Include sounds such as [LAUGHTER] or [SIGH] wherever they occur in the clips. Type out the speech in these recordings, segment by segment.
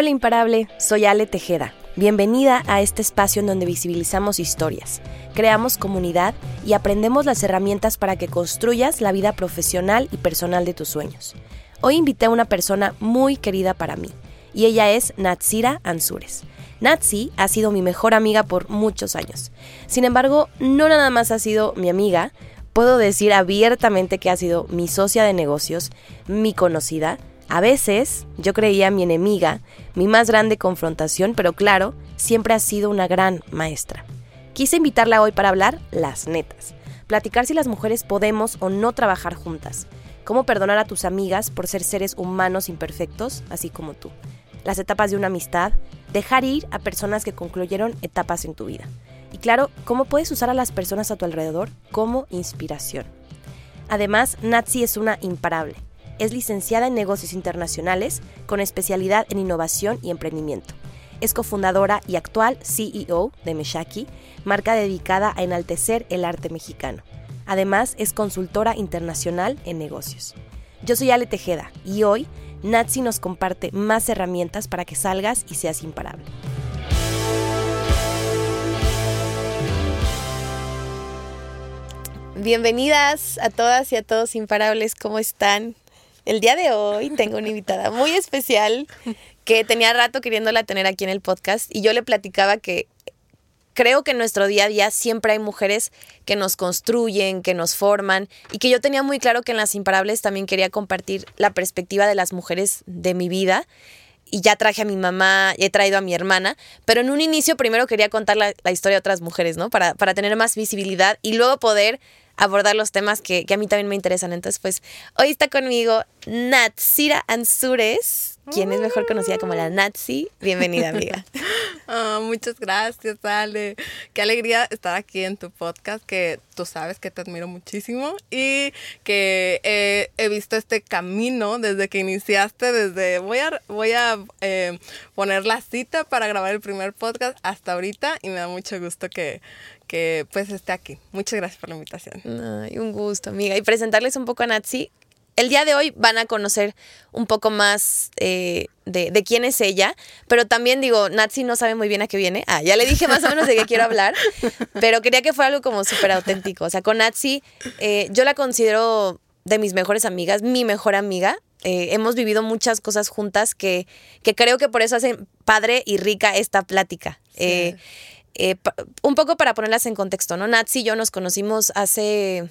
Hola imparable, soy Ale Tejeda. Bienvenida a este espacio en donde visibilizamos historias, creamos comunidad y aprendemos las herramientas para que construyas la vida profesional y personal de tus sueños. Hoy invité a una persona muy querida para mí, y ella es Natsira Ansures. Natsi ha sido mi mejor amiga por muchos años. Sin embargo, no nada más ha sido mi amiga, puedo decir abiertamente que ha sido mi socia de negocios, mi conocida. A veces yo creía mi enemiga, mi más grande confrontación, pero claro, siempre ha sido una gran maestra. Quise invitarla hoy para hablar las netas, platicar si las mujeres podemos o no trabajar juntas, cómo perdonar a tus amigas por ser seres humanos imperfectos, así como tú, las etapas de una amistad, dejar ir a personas que concluyeron etapas en tu vida. Y claro, cómo puedes usar a las personas a tu alrededor como inspiración. Además, Natsi es una imparable. Es licenciada en negocios internacionales con especialidad en innovación y emprendimiento. Es cofundadora y actual CEO de Meshaki, marca dedicada a enaltecer el arte mexicano. Además, es consultora internacional en negocios. Yo soy Ale Tejeda y hoy Natsi nos comparte más herramientas para que salgas y seas imparable. Bienvenidas a todas y a todos imparables, ¿cómo están? El día de hoy tengo una invitada muy especial que tenía rato queriéndola tener aquí en el podcast y yo le platicaba que creo que en nuestro día a día siempre hay mujeres que nos construyen, que nos forman y que yo tenía muy claro que en las imparables también quería compartir la perspectiva de las mujeres de mi vida y ya traje a mi mamá, he traído a mi hermana, pero en un inicio primero quería contar la, historia de otras mujeres, ¿no? Para, para tener más visibilidad y luego poder abordar los temas que, a mí también me interesan. Entonces, pues, hoy está conmigo Natsira Ansures, quien es mejor conocida como la Natsi. Bienvenida, amiga. [LAUGHS] Ah, muchas gracias, Ale. Qué alegría estar aquí en tu podcast, que tú sabes que te admiro muchísimo y que he visto este camino desde que iniciaste, desde voy a, voy a eh, poner la cita para grabar el primer podcast hasta ahorita y me da mucho gusto que, que pues esté aquí. Muchas gracias por la invitación. Ay, un gusto, amiga. Y presentarles un poco a Natsi. El día de hoy van a conocer un poco más eh, de, quién es ella, pero también digo, Natsi no sabe muy bien a qué viene. Ah, ya le dije más o menos de qué quiero hablar, [LAUGHS] pero quería que fuera algo como súper auténtico. O sea, con Natsi eh, yo la considero de mis mejores amigas, mi mejor amiga. Eh, hemos vivido muchas cosas juntas que, que creo que por eso hacen padre y rica esta plática. Un poco para ponerlas en contexto, ¿no? Nats y yo nos conocimos hace...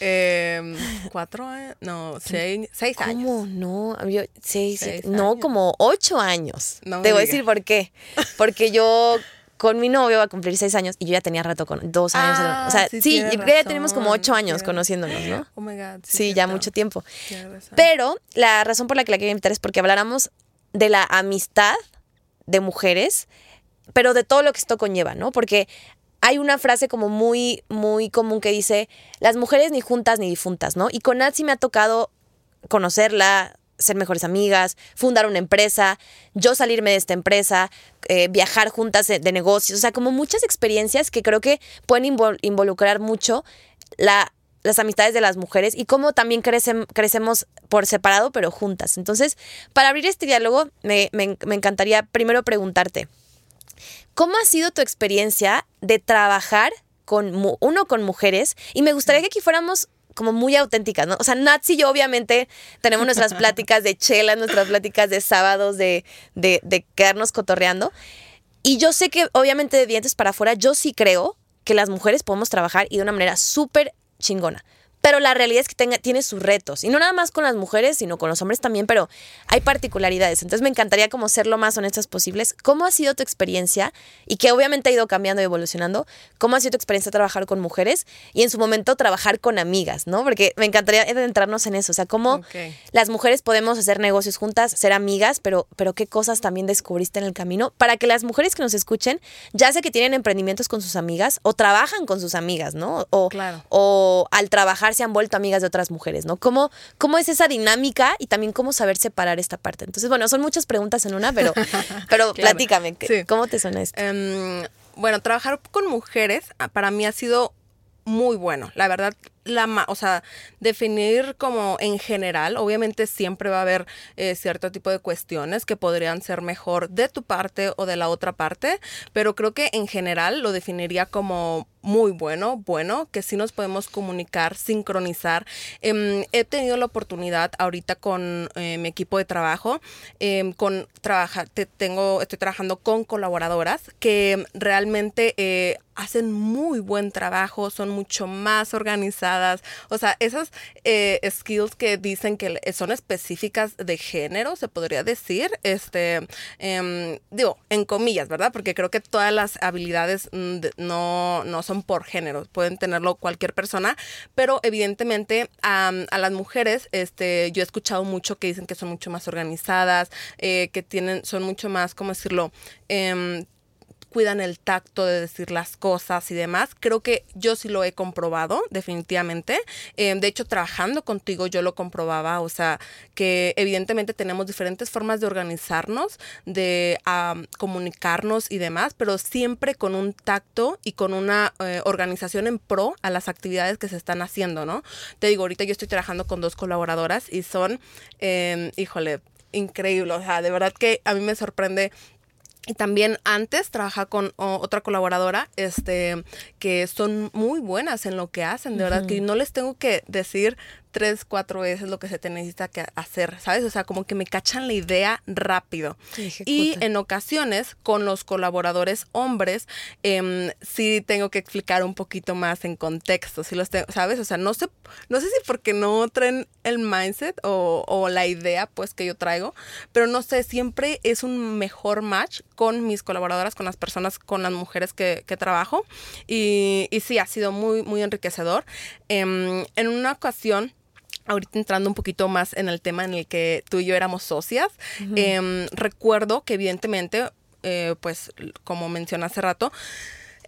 Em, [LAUGHS] cuatro años, no, seis, seis años. ¿Cómo? No, yo, seis, no, como ocho años. Te voy a decir por qué. Porque yo con mi novio va a cumplir seis años y yo ya tenía rato con dos años. Ah, o sea, sí, ya tenemos como ocho años conociéndonos, ¿no? Oh my God. Sí, ya mucho tiempo. Pero la razón por la que la quería invitar es porque habláramos de la amistad de mujeres pero de todo lo que esto conlleva, ¿no? Porque hay una frase como muy, muy común que dice, las mujeres ni juntas ni difuntas, ¿no? Y con Natsi me ha tocado conocerla, ser mejores amigas, fundar una empresa, yo salirme de esta empresa, eh, viajar juntas de, negocios, o sea, como muchas experiencias que creo que pueden involucrar mucho la, las amistades de las mujeres y cómo también crecemos por separado, pero juntas. Entonces, para abrir este diálogo, me, me encantaría primero preguntarte, ¿Cómo ha sido tu experiencia de trabajar con uno con mujeres? Y me gustaría que aquí fuéramos como muy auténticas, ¿no? O sea, Nats y yo obviamente tenemos nuestras [LAUGHS] pláticas de chela, nuestras pláticas de sábados, de, de, de quedarnos cotorreando. Y yo sé que obviamente de dientes para afuera, yo sí creo que las mujeres podemos trabajar y de una manera súper chingona. Pero la realidad es que tenga, tiene sus retos. Y no nada más con las mujeres, sino con los hombres también, pero hay particularidades. Entonces me encantaría como ser lo más honestas posibles. ¿Cómo ha sido tu experiencia? Y que obviamente ha ido cambiando y evolucionando. ¿Cómo ha sido tu experiencia trabajar con mujeres? Y en su momento trabajar con amigas, ¿no? Porque me encantaría adentrarnos en eso. O sea, cómo las mujeres podemos hacer negocios juntas, ser amigas, pero, pero qué cosas también descubriste en el camino para que las mujeres que nos escuchen, ya sea que tienen emprendimientos con sus amigas o trabajan con sus amigas, ¿no? O, o al trabajar se han vuelto amigas de otras mujeres, ¿no? ¿Cómo, ¿Cómo es esa dinámica y también cómo saber separar esta parte? Entonces, bueno, son muchas preguntas en una, pero, [LAUGHS] pero platícame, ¿cómo te suena esto? Em, bueno, trabajar con mujeres ah, para mí ha sido muy bueno. La verdad, la, o sea, definir como en general, obviamente siempre va a haber eh, cierto tipo de cuestiones que podrían ser mejor de tu parte o de la otra parte, pero creo que en general lo definiría como muy bueno, bueno, que sí nos podemos comunicar, sincronizar. Em, he tenido la oportunidad ahorita con eh, mi equipo de trabajo, em, con trabaja, te, tengo, estoy trabajando con colaboradoras que realmente eh, hacen muy buen trabajo, son mucho más organizadas. O sea, esas eh, skills que dicen que son específicas de género, se podría decir, este, em, digo, en comillas, ¿verdad? Porque creo que todas las habilidades mm, no, no son por género, pueden tenerlo cualquier persona, pero evidentemente a, las mujeres, este, yo he escuchado mucho que dicen que son mucho más organizadas, eh, que tienen, son mucho más, ¿cómo decirlo? Cuidan el tacto de decir las cosas y demás. Creo que yo sí lo he comprobado, definitivamente. Eh, de hecho, trabajando contigo yo lo comprobaba, o sea, que evidentemente tenemos diferentes formas de organizarnos, de comunicarnos y demás, pero siempre con un tacto y con una eh, organización en pro a las actividades que se están haciendo, ¿no? Te digo, ahorita yo estoy trabajando con dos colaboradoras y son, eh, híjole, increíble, o sea, de verdad que a mí me sorprende y también antes trabaja con otra colaboradora, este, que son muy buenas en lo que hacen, de verdad que no les tengo que decir tres, cuatro veces lo que se te necesita que hacer, ¿sabes? O sea, como que me cachan la idea rápido. Y en ocasiones, con los colaboradores hombres, eh, sí tengo que explicar un poquito más en contexto, si los ¿sabes? O sea, no sé, no sé si porque no traen el mindset o, o la idea, pues, que yo traigo, pero no sé, siempre es un mejor match con mis colaboradoras, con las personas, con las mujeres que, que trabajo. Y, y, sí, ha sido muy, muy enriquecedor. Eh, en una ocasión, ahorita entrando un poquito más en el tema en el que tú y yo éramos socias, em, recuerdo que evidentemente, eh, pues como mencioné hace rato,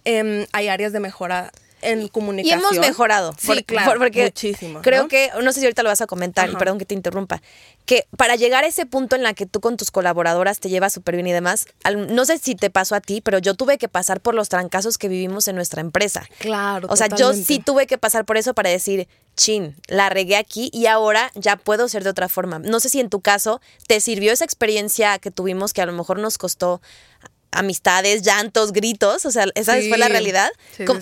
em, hay áreas de mejora en comunicación. Y hemos mejorado. Sí, claro, porque muchísimo. Creo que, no sé si ahorita lo vas a comentar, y perdón que te interrumpa, que para llegar a ese punto en la que tú con tus colaboradoras te llevas súper bien y demás, no sé si te pasó a ti, pero yo tuve que pasar por los trancazos que vivimos en nuestra empresa. Claro. O sea, yo sí tuve que pasar por eso para decir, chin, la regué aquí y ahora ya puedo ser de otra forma. No sé si en tu caso te sirvió esa experiencia que tuvimos que a lo mejor nos costó amistades, llantos, gritos, o sea, esa fue la realidad.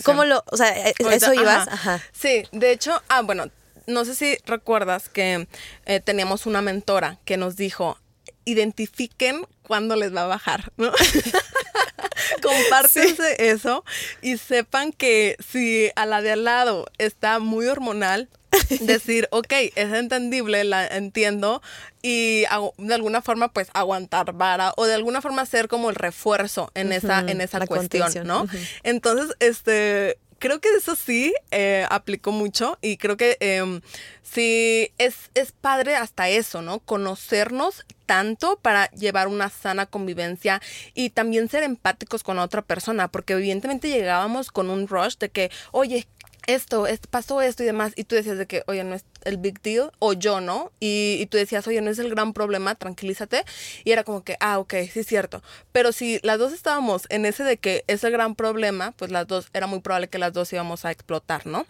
¿Cómo, lo, o sea, e, eso ibas? Ajá. Sí, de hecho, ah, bueno, no sé si recuerdas que eh, teníamos una mentora que nos dijo, identifiquen cuándo les va a bajar, ¿no? [LAUGHS] Compártense eso y sepan que si a la de al lado está muy hormonal, [LAUGHS] decir, ok, es entendible, la entiendo, y de alguna forma, pues, aguantar vara, o de alguna forma ser como el refuerzo en esa, en esa cuestión, ¿no? Entonces, este, creo que eso sí eh, aplicó mucho y creo que eh, sí es, es padre hasta eso, ¿no? Conocernos tanto para llevar una sana convivencia y también ser empáticos con otra persona, porque evidentemente llegábamos con un rush de que, oye, esto, pasó esto y demás, y tú decías de que, oye, no es el big deal, o yo, ¿no? Y, tú decías, oye, no es el gran problema, tranquilízate, y era como que, ah, ok, sí es cierto, pero si las dos estábamos en ese de que es el gran problema, pues las dos, era muy probable que las dos íbamos a explotar, ¿no?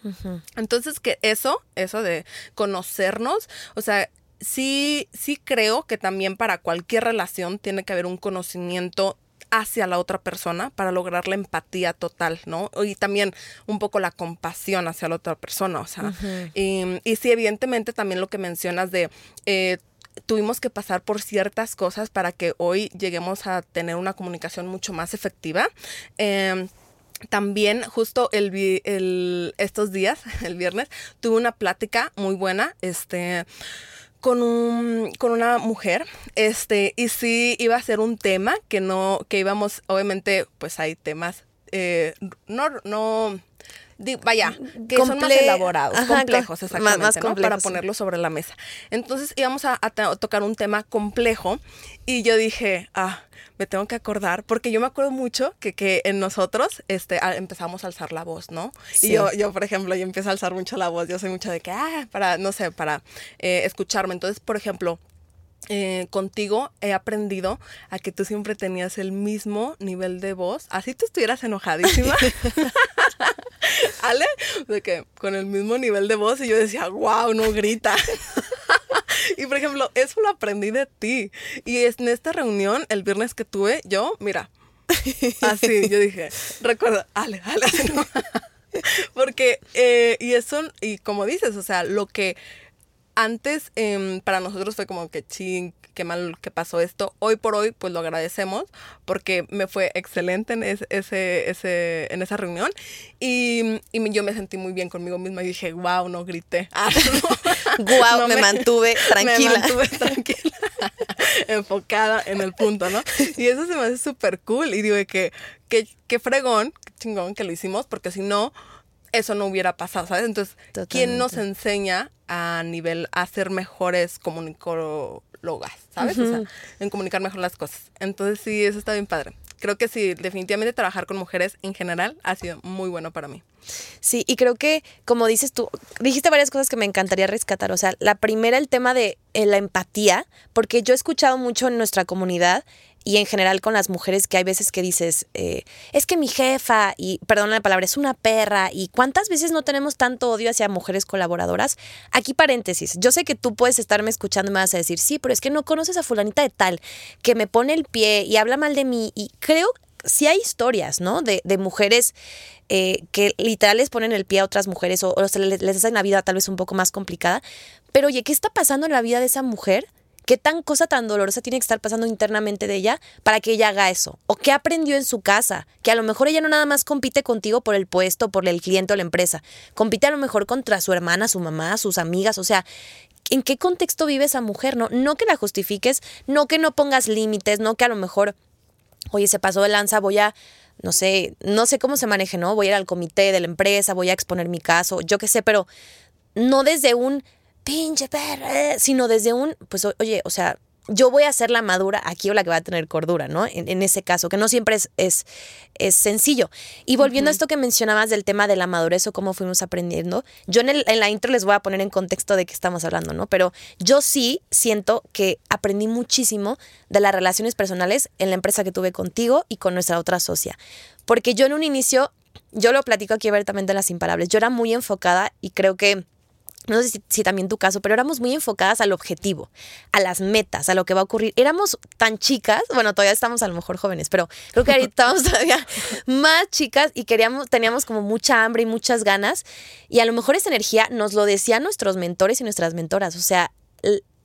Entonces, que eso, eso de conocernos, o sea, sí, sí creo que también para cualquier relación tiene que haber un conocimiento hacia la otra persona para lograr la empatía total, ¿no? Y también un poco la compasión hacia la otra persona, o sea. y, y, sí, evidentemente también lo que mencionas de... Eh, tuvimos que pasar por ciertas cosas para que hoy lleguemos a tener una comunicación mucho más efectiva. Em, también justo el, el, estos días, [LAUGHS] el viernes, tuve una plática muy buena, este, con, un, con una mujer, este, y sí iba a ser un tema que no, que íbamos, obviamente, pues hay temas, eh, no, no, vaya, que son más elaborados, complejos, exactamente, más, complejos, para ponerlo sobre la mesa. Entonces íbamos a, tocar un tema complejo y yo dije, ah, me tengo que acordar, porque yo me acuerdo mucho que, que en nosotros este, empezamos a alzar la voz, ¿no? Y yo, yo, por ejemplo, yo empiezo a alzar mucho la voz, yo soy mucho de que, ah, para, no sé, para eh, escucharme. Entonces, por ejemplo, eh, contigo he aprendido a que tú siempre tenías el mismo nivel de voz, así tú estuvieras enojadísima. [LAUGHS] Ale, de que con el mismo nivel de voz y yo decía, wow, no grita. y por ejemplo, eso lo aprendí de ti. Y en esta reunión, el viernes que tuve, yo, mira, así, yo dije, recuerda, Ale, Ale, [LAUGHS] no. Porque, eh, y eso, y como dices, o sea, lo que antes em, para nosotros fue como que ching, qué mal que pasó esto. Hoy por hoy, pues lo agradecemos porque me fue excelente en, ese, ese, en esa reunión y, y, yo me sentí muy bien conmigo misma y dije, wow, no grité. [LAUGHS] Ah, wow, me, mantuve tranquila. Me mantuve tranquila, [LAUGHS] enfocada en el punto, ¿no? Y eso se me hace súper cool y digo que, que, que fregón, qué chingón que lo hicimos porque si no eso no hubiera pasado, ¿sabes? Entonces, ¿quién nos enseña a nivel a ser mejores comunicólogas, ¿sabes? O sea, en comunicar mejor las cosas. Entonces, sí, eso está bien padre. Creo que sí, definitivamente trabajar con mujeres en general ha sido muy bueno para mí. Sí, y creo que, como dices tú, dijiste varias cosas que me encantaría rescatar. O sea, la primera, el tema de eh, la empatía, porque yo he escuchado mucho en nuestra comunidad y en general con las mujeres que hay veces que dices, eh, es que mi jefa, y perdón la palabra, es una perra, y cuántas veces no tenemos tanto odio hacia mujeres colaboradoras. Aquí paréntesis, yo sé que tú puedes estarme escuchando y me vas a decir, sí, pero es que no conoces a fulanita de tal, que me pone el pie y habla mal de mí, y creo sí hay historias, ¿no? De, de mujeres eh, que literal les ponen el pie a otras mujeres o, o les, les hacen la vida tal vez un poco más complicada. Pero oye, ¿qué está pasando en la vida de esa mujer? ¿Qué tan cosa tan dolorosa tiene que estar pasando internamente de ella para que ella haga eso? ¿O qué aprendió en su casa? Que a lo mejor ella no nada más compite contigo por el puesto, por el cliente o la empresa. Compite a lo mejor contra su hermana, su mamá, sus amigas. O sea, ¿en qué contexto vive esa mujer? No, no que la justifiques, no que no pongas límites, no que a lo mejor, oye, se pasó de lanza, voy a no sé, no sé cómo se maneje, ¿no? Voy a ir al comité de la empresa, voy a exponer mi caso, yo qué sé, pero no desde un pinche perra, eh, sino desde un, pues oye, o sea, yo voy a ser la madura aquí o la que va a tener cordura, ¿no? En, ese caso, que no siempre es, es, es sencillo. Y volviendo a esto que mencionabas del tema de la madurez o cómo fuimos aprendiendo, yo en, el, en la intro les voy a poner en contexto de qué estamos hablando, ¿no? Pero yo sí siento que aprendí muchísimo de las relaciones personales en la empresa que tuve contigo y con nuestra otra socia. Porque yo en un inicio, yo lo platico aquí abiertamente en las imparables, yo era muy enfocada y creo que no sé si, también tu caso, pero éramos muy enfocadas al objetivo, a las metas, a lo que va a ocurrir. Éramos tan chicas, bueno, todavía estamos a lo mejor jóvenes, pero creo que ahorita estamos todavía más chicas y queríamos, teníamos como mucha hambre y muchas ganas. Y a lo mejor esa energía nos lo decían nuestros mentores y nuestras mentoras. O sea,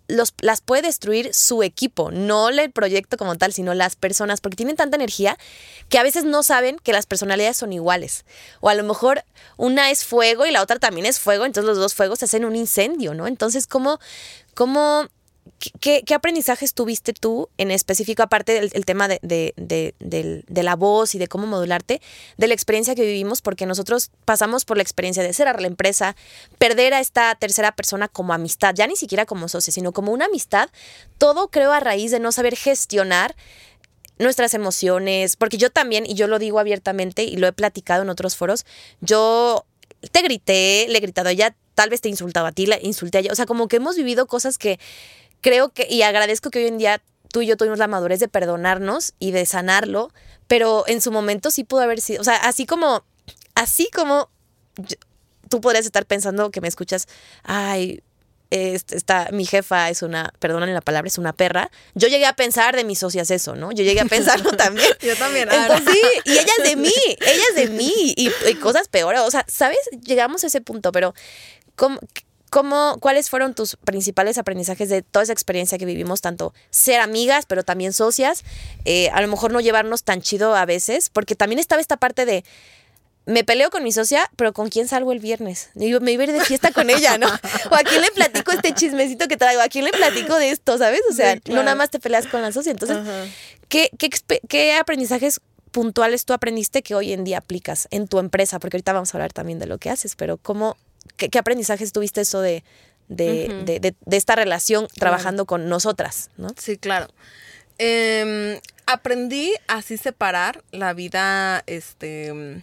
los, las puede destruir su equipo, no el proyecto como tal, sino las personas, porque tienen tanta energía que a veces no saben que las personalidades son iguales. O a lo mejor una es fuego y la otra también es fuego, entonces los dos fuegos hacen un incendio, ¿no? Entonces, ¿cómo, cómo ¿Qué, ¿Qué, aprendizajes tuviste tú en específico, aparte del tema de, de, la voz y de cómo modularte, de la experiencia que vivimos? Porque nosotros pasamos por la experiencia de cerrar la empresa, perder a esta tercera persona como amistad, ya ni siquiera como socio, sino como una amistad, todo creo a raíz de no saber gestionar nuestras emociones, porque yo también, y yo lo digo abiertamente y lo he platicado en otros foros, yo te grité, le he gritado a ella, tal vez te insultaba a ti, la insulté a ella, o sea, como que hemos vivido cosas que creo que, y agradezco que hoy en día tú y yo tuvimos la madurez de perdonarnos y de sanarlo, pero en su momento sí pudo haber sido, o sea, así como, así como tú podrías estar pensando que me escuchas, ay, esta, mi jefa es una, perdonen la palabra, es una perra. Yo llegué a pensar de mis socias eso, ¿no? Yo llegué a pensarlo [LAUGHS] también. Yo también. Entonces, sí, y ella es de mí, ella es de mí, y, y, cosas peores. O sea, ¿sabes? Llegamos a ese punto, pero ¿cómo, ¿Cómo, ¿Cuáles fueron tus principales aprendizajes de toda esa experiencia que vivimos, tanto ser amigas, pero también socias? Eh, a lo mejor no llevarnos tan chido a veces, porque también estaba esta parte de, me peleo con mi socia, pero ¿con quién salgo el viernes? Me iba a ir de fiesta con ella, ¿no? [LAUGHS] O a quién le platico este chismecito que traigo, a quién le platico de esto, ¿sabes? O sea, no nada más te peleas con la socia. Entonces, ¿qué, qué, qué aprendizajes puntuales tú aprendiste que hoy en día aplicas en tu empresa? Porque ahorita vamos a hablar también de lo que haces, pero ¿cómo ¿Qué, aprendizajes tuviste eso de, de, esta relación trabajando con nosotras? ¿no? Sí, claro. Em, aprendí así separar la vida, este,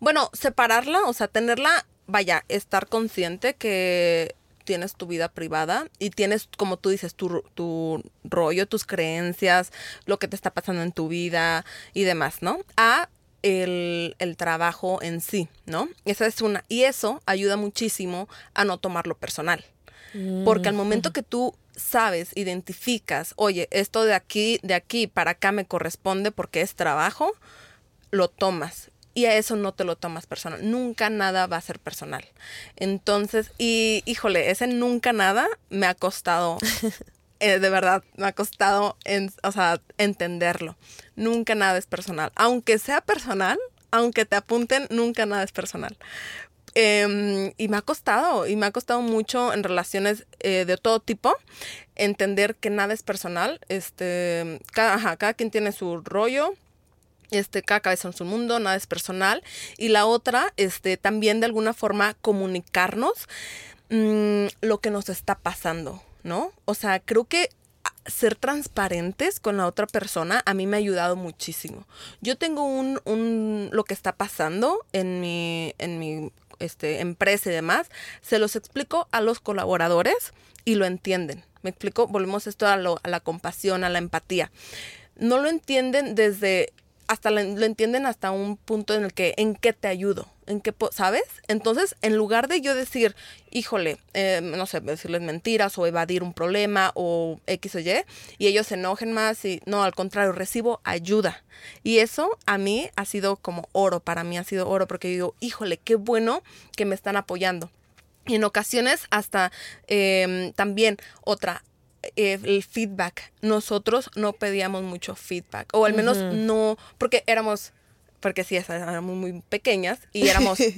bueno, separarla, o sea, tenerla, vaya, estar consciente que tienes tu vida privada y tienes, como tú dices, tu, tu rollo, tus creencias, lo que te está pasando en tu vida y demás, ¿no? A el, el, trabajo en sí, ¿no? Esa es una. Y eso ayuda muchísimo a no tomarlo personal. Porque al momento que tú sabes, identificas, oye, esto de aquí, de aquí para acá me corresponde porque es trabajo, lo tomas. Y a eso no te lo tomas personal. Nunca nada va a ser personal. Entonces, y híjole, ese nunca nada me ha costado [LAUGHS] Eh, de verdad, me ha costado en, o sea, entenderlo. Nunca nada es personal. Aunque sea personal, aunque te apunten, nunca nada es personal. Em, y me ha costado, y me ha costado mucho en relaciones eh, de todo tipo, entender que nada es personal. Este, cada, cada quien tiene su rollo, este, cada cabeza en su mundo, nada es personal. Y la otra, este, también de alguna forma comunicarnos mm, lo que nos está pasando. ¿No? O sea, creo que ser transparentes con la otra persona a mí me ha ayudado muchísimo. Yo tengo un, un lo que está pasando en mi, en mi este, empresa y demás, se los explico a los colaboradores y lo entienden. Me explico, volvemos esto a, lo, a la compasión, a la empatía. No lo entienden desde hasta lo, entienden hasta un punto en el que, ¿en qué te ayudo? ¿En qué, sabes? Entonces, en lugar de yo decir, híjole, eh, no sé, decirles mentiras o evadir un problema o X o Y, y ellos se enojen más y no, al contrario, recibo ayuda. Y eso a mí ha sido como oro, para mí ha sido oro, porque yo digo, híjole, qué bueno que me están apoyando. Y en ocasiones hasta em, también otra, eh, el feedback. Nosotros no pedíamos mucho feedback, o al menos no, porque éramos, porque sí, éramos muy pequeñas y éramos... [LAUGHS]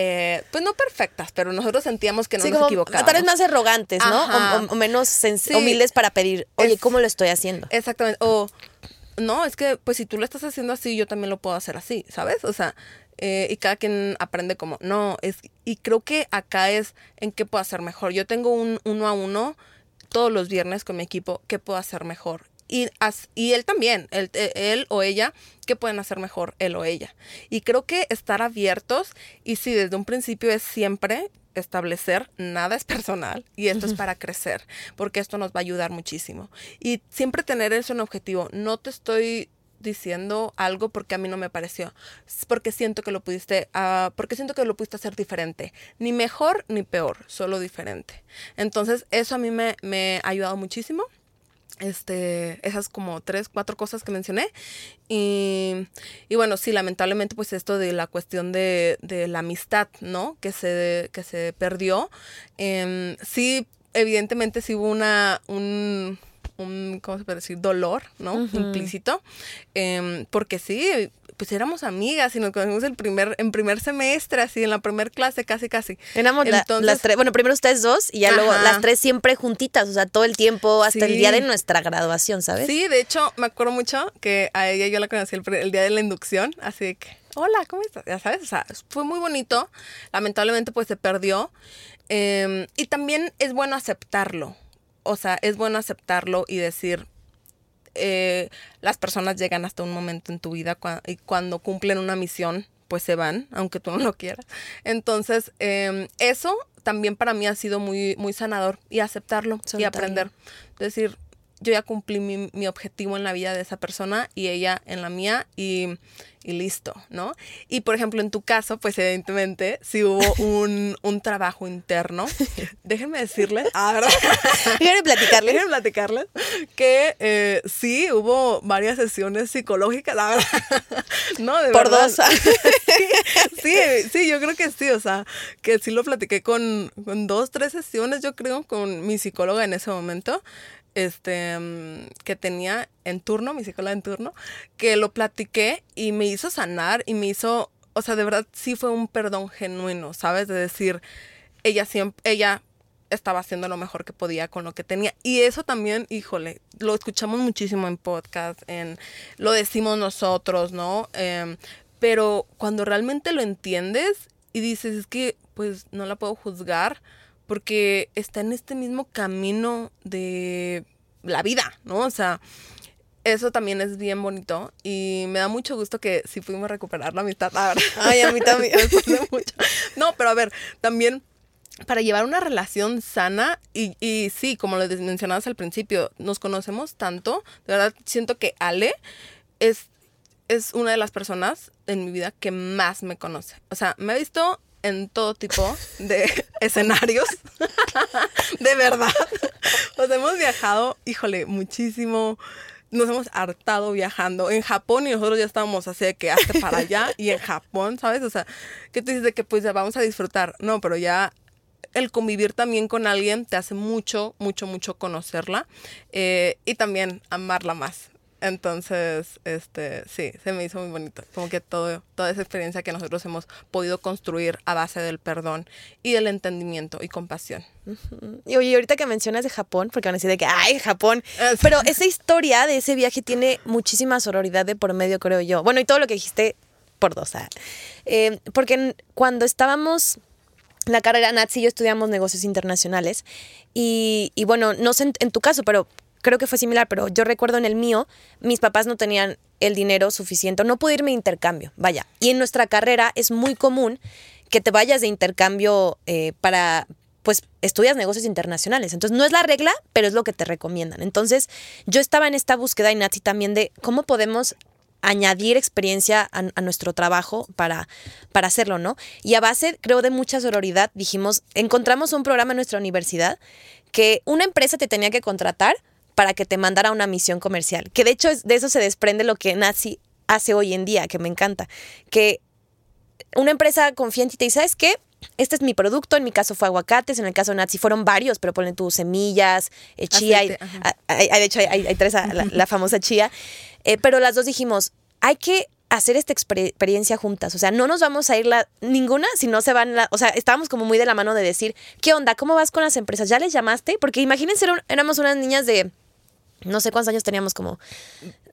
Eh, pues no perfectas, pero nosotros sentíamos que no nos equivocábamos. Tal vez más arrogantes, ¿no? O, menos humildes para pedir, oye, ¿cómo lo estoy haciendo? Exactamente. O, no, es que, pues si tú lo estás haciendo así, yo también lo puedo hacer así, ¿sabes? O sea, eh, y cada quien aprende como, no, es, y creo que acá es en qué puedo hacer mejor. Yo tengo un uno a uno todos los viernes con mi equipo qué puedo hacer mejor. Y, y él también, él, e, él, o ella, qué pueden hacer mejor él o ella. Y creo que estar abiertos y si desde un principio es siempre establecer nada es personal y esto es para crecer, porque esto nos va a ayudar muchísimo. Y siempre tener eso en objetivo. No te estoy diciendo algo porque a mí no me pareció, porque siento que lo pudiste, uh, porque siento que lo pudiste hacer diferente, ni mejor ni peor, solo diferente. Entonces eso a mí me, me ha ayudado muchísimo. Este, esas como tres, cuatro cosas que mencioné. Y, y bueno, sí, lamentablemente, pues esto de la cuestión de, de la amistad, ¿no? Que se, que se perdió. Eh, sí, evidentemente sí hubo una, un, un, ¿cómo se puede decir? Dolor, ¿no? Implícito. Em, porque sí, pues éramos amigas y nos conocimos el primer, en primer semestre, así, en la primera clase, casi, casi. Éramos las tres, bueno, primero ustedes dos y ya luego las tres siempre juntitas, o sea, todo el tiempo, hasta el día de nuestra graduación, ¿sabes? Sí, de hecho, me acuerdo mucho que a ella yo la conocí el, día de la inducción, así que, hola, ¿cómo estás? Ya sabes, o sea, fue muy bonito. Lamentablemente, pues se perdió. Em, y también es bueno aceptarlo o sea, es bueno aceptarlo y decir, eh, las personas llegan hasta un momento en tu vida y cuando cumplen una misión, pues se van, aunque tú no lo quieras. Entonces, em, eso también para mí ha sido muy, muy sanador y aceptarlo y aprender. Decir, yo ya cumplí mi, mi, objetivo en la vida de esa persona y ella en la mía y y listo, ¿no? Y por ejemplo, en tu caso, pues evidentemente sí hubo [LAUGHS] un, un trabajo interno. Déjenme decirles, [LAUGHS] ah, ¿verdad? Déjenme platicarles. Déjenme platicarles que eh, sí hubo varias sesiones psicológicas, la verdad. [LAUGHS] No, de por dos. sí, sí, yo creo que sí, o sea, que sí lo platiqué con, con dos, tres sesiones, yo creo, con mi psicóloga en ese momento este, mm, que tenía en turno, mi psicóloga en turno, que lo platiqué y me hizo sanar y me hizo, o sea, de verdad sí fue un perdón genuino, ¿sabes? De decir, ella siempre, ella estaba haciendo lo mejor que podía con lo que tenía. Y eso también, híjole, lo escuchamos muchísimo en podcast, en, lo decimos nosotros, ¿no? Em, pero cuando realmente lo entiendes y dices, es que pues no la puedo juzgar, porque está en este mismo camino de la vida, ¿no? O sea, eso también es bien bonito y me da mucho gusto que sí pudimos recuperar la amistad. [LAUGHS] Ay, a mí también. [LAUGHS] no, pero a ver, también para llevar una relación sana y, y sí, como lo mencionabas al principio, nos conocemos tanto, de verdad siento que Ale es es una de las personas en mi vida que más me conoce. O sea, me ha visto en todo tipo de [LAUGHS] escenarios. [LAUGHS] de verdad. Sea, hemos viajado, híjole, muchísimo. Nos hemos hartado viajando en Japón y nosotros ya estábamos así de que hasta para allá y en Japón, ¿sabes? O sea, que tú dices de que pues ya vamos a disfrutar. No, pero ya el convivir también con alguien te hace mucho, mucho, mucho conocerla eh, y también amarla más. Entonces, este, sí, se me hizo muy bonito. Como que todo, toda esa experiencia que nosotros hemos podido construir a base del perdón y del entendimiento y compasión. Y oye, ahorita que mencionas de Japón, porque van a decir de que, ay, Japón. Pero esa historia de ese viaje tiene muchísima sororidad de por medio, creo yo. Bueno, y todo lo que dijiste por dos. ¿ah? Eh, porque cuando estábamos la carrera Nazi y yo estudiamos negocios internacionales. Y, y bueno, no sé en, tu caso, pero creo que fue similar, pero yo recuerdo en el mío, mis papás no tenían el dinero suficiente, no pude irme de intercambio, vaya. Y en nuestra carrera es muy común que te vayas de intercambio eh, para, pues estudias negocios internacionales. Entonces no es la regla, pero es lo que te recomiendan. Entonces yo estaba en esta búsqueda y también de cómo podemos añadir experiencia a, nuestro trabajo para, para hacerlo, ¿no? Y a base, creo, de mucha sororidad, dijimos, encontramos un programa en nuestra universidad que una empresa te tenía que contratar para que te mandara una misión comercial. Que de hecho de eso se desprende lo que Nazi hace hoy en día, que me encanta. Que una empresa confía en ti y te dice, ¿sabes qué? Este es mi producto, en mi caso fue aguacates, en el caso de Nazi fueron varios, pero ponen tus semillas, eh, chía, hay, de hecho hay, tres, la, [LAUGHS] famosa chía, eh, pero las dos dijimos, hay que hacer esta experiencia juntas. O sea, no nos vamos a ir la, ninguna si no se van. La, o sea, estábamos como muy de la mano de decir, ¿qué onda? ¿Cómo vas con las empresas? ¿Ya les llamaste? Porque imagínense, éramos unas niñas de. No sé cuántos años teníamos, como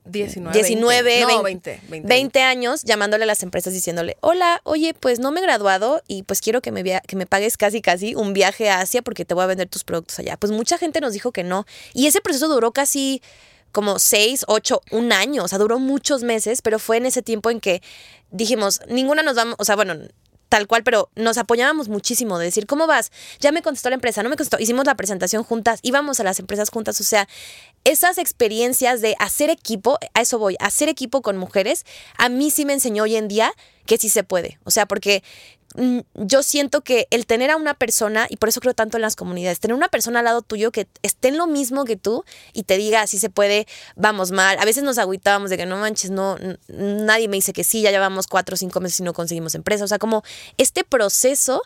19, 19 20, 20, años llamándole a las empresas diciéndole, hola, oye, pues no me he graduado y pues quiero que me, que me pagues casi casi un viaje a Asia porque te voy a vender tus productos allá. Pues mucha gente nos dijo que no. Y ese proceso duró casi como seis, ocho, un año, o sea, duró muchos meses, pero fue en ese tiempo en que dijimos, ninguna nos vamos, o sea, bueno, tal cual, pero nos apoyábamos muchísimo de decir, ¿cómo vas? Ya me contestó la empresa, no me contestó, hicimos la presentación juntas, íbamos a las empresas juntas, o sea, esas experiencias de hacer equipo, a eso voy, hacer equipo con mujeres, a mí sí me enseñó hoy en día que sí se puede, o sea, porque Mm, yo siento que el tener a una persona, y por eso creo tanto en las comunidades, tener una persona al lado tuyo que esté en lo mismo que tú y te diga así se puede, vamos mal. A veces nos agüitábamos de que no manches, no, nadie me dice que sí, ya llevamos cuatro o cinco meses y no conseguimos empresa. O sea, como este proceso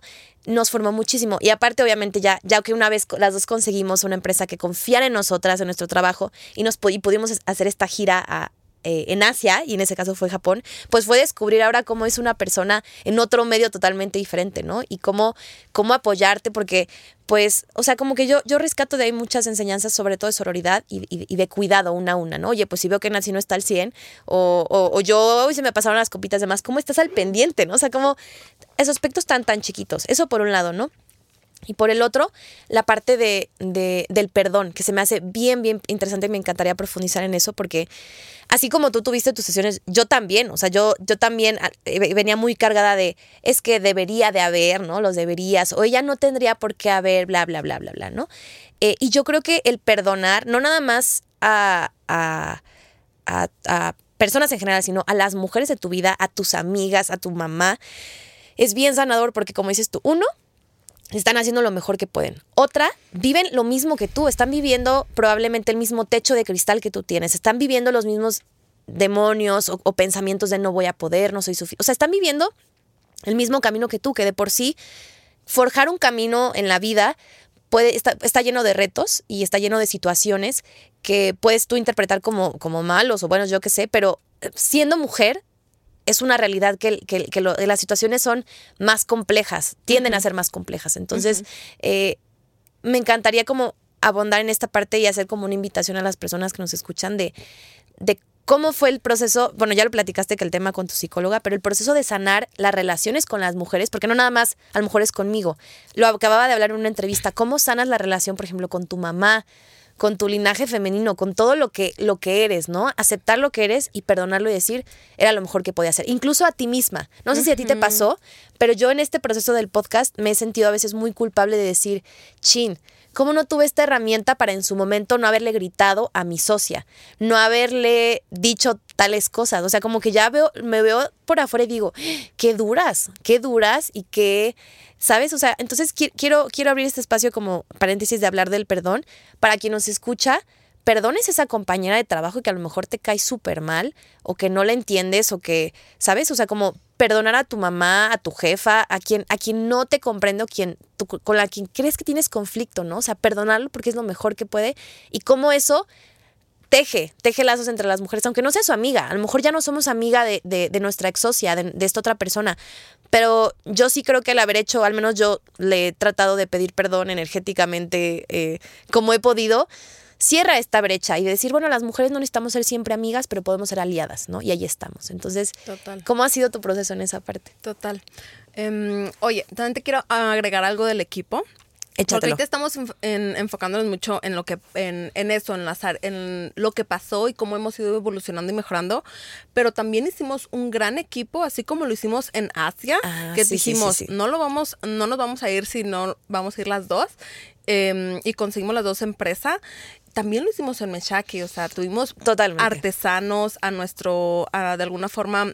nos formó muchísimo. Y aparte, obviamente, ya, ya que una vez las dos conseguimos una empresa que confiara en nosotras, en nuestro trabajo, y nos y pudimos hacer esta gira a, eh, en Asia, y en ese caso fue Japón, pues fue descubrir ahora cómo es una persona en otro medio totalmente diferente, ¿no? Y cómo, cómo apoyarte, porque pues, o sea, como que yo, yo rescato de ahí muchas enseñanzas, sobre todo de sororidad y, de cuidado una a una, ¿no? Oye, pues si veo que Nancy no está al 100, o, o, yo hoy se me pasaron las copitas de más, ¿cómo estás al pendiente, no? O sea, como esos aspectos tan, tan chiquitos. Eso por un lado, ¿no? Y por el otro, la parte de, del perdón, que se me hace bien, bien interesante y me encantaría profundizar en eso porque así como tú tuviste tus sesiones, yo también, o sea, yo, yo también ah, eh, venía muy cargada de, es que debería de haber, ¿no? Los deberías, o ella no tendría por qué haber, bla, bla, bla, bla, bla, ¿no? Eh, y yo creo que el perdonar, no nada más a, a, a personas en general, sino a las mujeres de tu vida, a tus amigas, a tu mamá, es bien sanador porque como dices tú, uno, están haciendo lo mejor que pueden. Otra, viven lo mismo que tú, están viviendo probablemente el mismo techo de cristal que tú tienes, están viviendo los mismos demonios o, pensamientos de no voy a poder, no soy suficiente. O sea, están viviendo el mismo camino que tú, que de por sí forjar un camino en la vida puede, está, está, lleno de retos y está lleno de situaciones que puedes tú interpretar como, como malos o buenos, yo qué sé, pero siendo mujer es una realidad que, que, las situaciones son más complejas, tienden a ser más complejas. Entonces, eh, me encantaría como abondar en esta parte y hacer como una invitación a las personas que nos escuchan de, de cómo fue el proceso, bueno, ya lo platicaste que el tema con tu psicóloga, pero el proceso de sanar las relaciones con las mujeres, porque no nada más a lo mejor es conmigo. Lo acababa de hablar en una entrevista, cómo sanas la relación, por ejemplo, con tu mamá, con tu linaje femenino, con todo lo que, lo que eres, ¿no? Aceptar lo que eres y perdonarlo y decir, era lo mejor que podía hacer. Incluso a ti misma. No sé si a ti te pasó, pero yo en este proceso del podcast me he sentido a veces muy culpable de decir, chin, ¿cómo no tuve esta herramienta para en su momento no haberle gritado a mi socia? No haberle dicho tales cosas. O sea, como que ya veo, me veo por afuera y digo, qué duras, qué duras y qué, ¿sabes? O sea, entonces quiero, quiero abrir este espacio como paréntesis de hablar del perdón para quien nos escucha perdones esa compañera de trabajo que a lo mejor te cae súper mal o que no la entiendes o que, ¿sabes? O sea, como perdonar a tu mamá, a tu jefa, a quien, a quien no te comprende o quien, con la quien crees que tienes conflicto, ¿no? O sea, perdonarlo porque es lo mejor que puede y cómo eso teje, teje lazos entre las mujeres, aunque no sea su amiga. A lo mejor ya no somos amiga de, de, nuestra ex socia, de, de, esta otra persona. Pero yo sí creo que el haber hecho, al menos yo le he tratado de pedir perdón energéticamente eh, como he podido cierra esta brecha y decir, bueno, las mujeres no necesitamos ser siempre amigas, pero podemos ser aliadas, ¿no? Y ahí estamos. Entonces, ¿cómo ha sido tu proceso en esa parte? Total. Em, oye, también te quiero agregar algo del equipo. Échatelo. Porque ahorita estamos enfocándonos mucho en lo que, en, en eso, en, en lo que pasó y cómo hemos ido evolucionando y mejorando. Pero también hicimos un gran equipo, así como lo hicimos en Asia, ah, que dijimos, no lo vamos, no nos vamos a ir si no vamos a ir las dos. Em, y conseguimos las dos empresas también lo hicimos en Meshaki, o sea, tuvimos artesanos a nuestro, de alguna forma,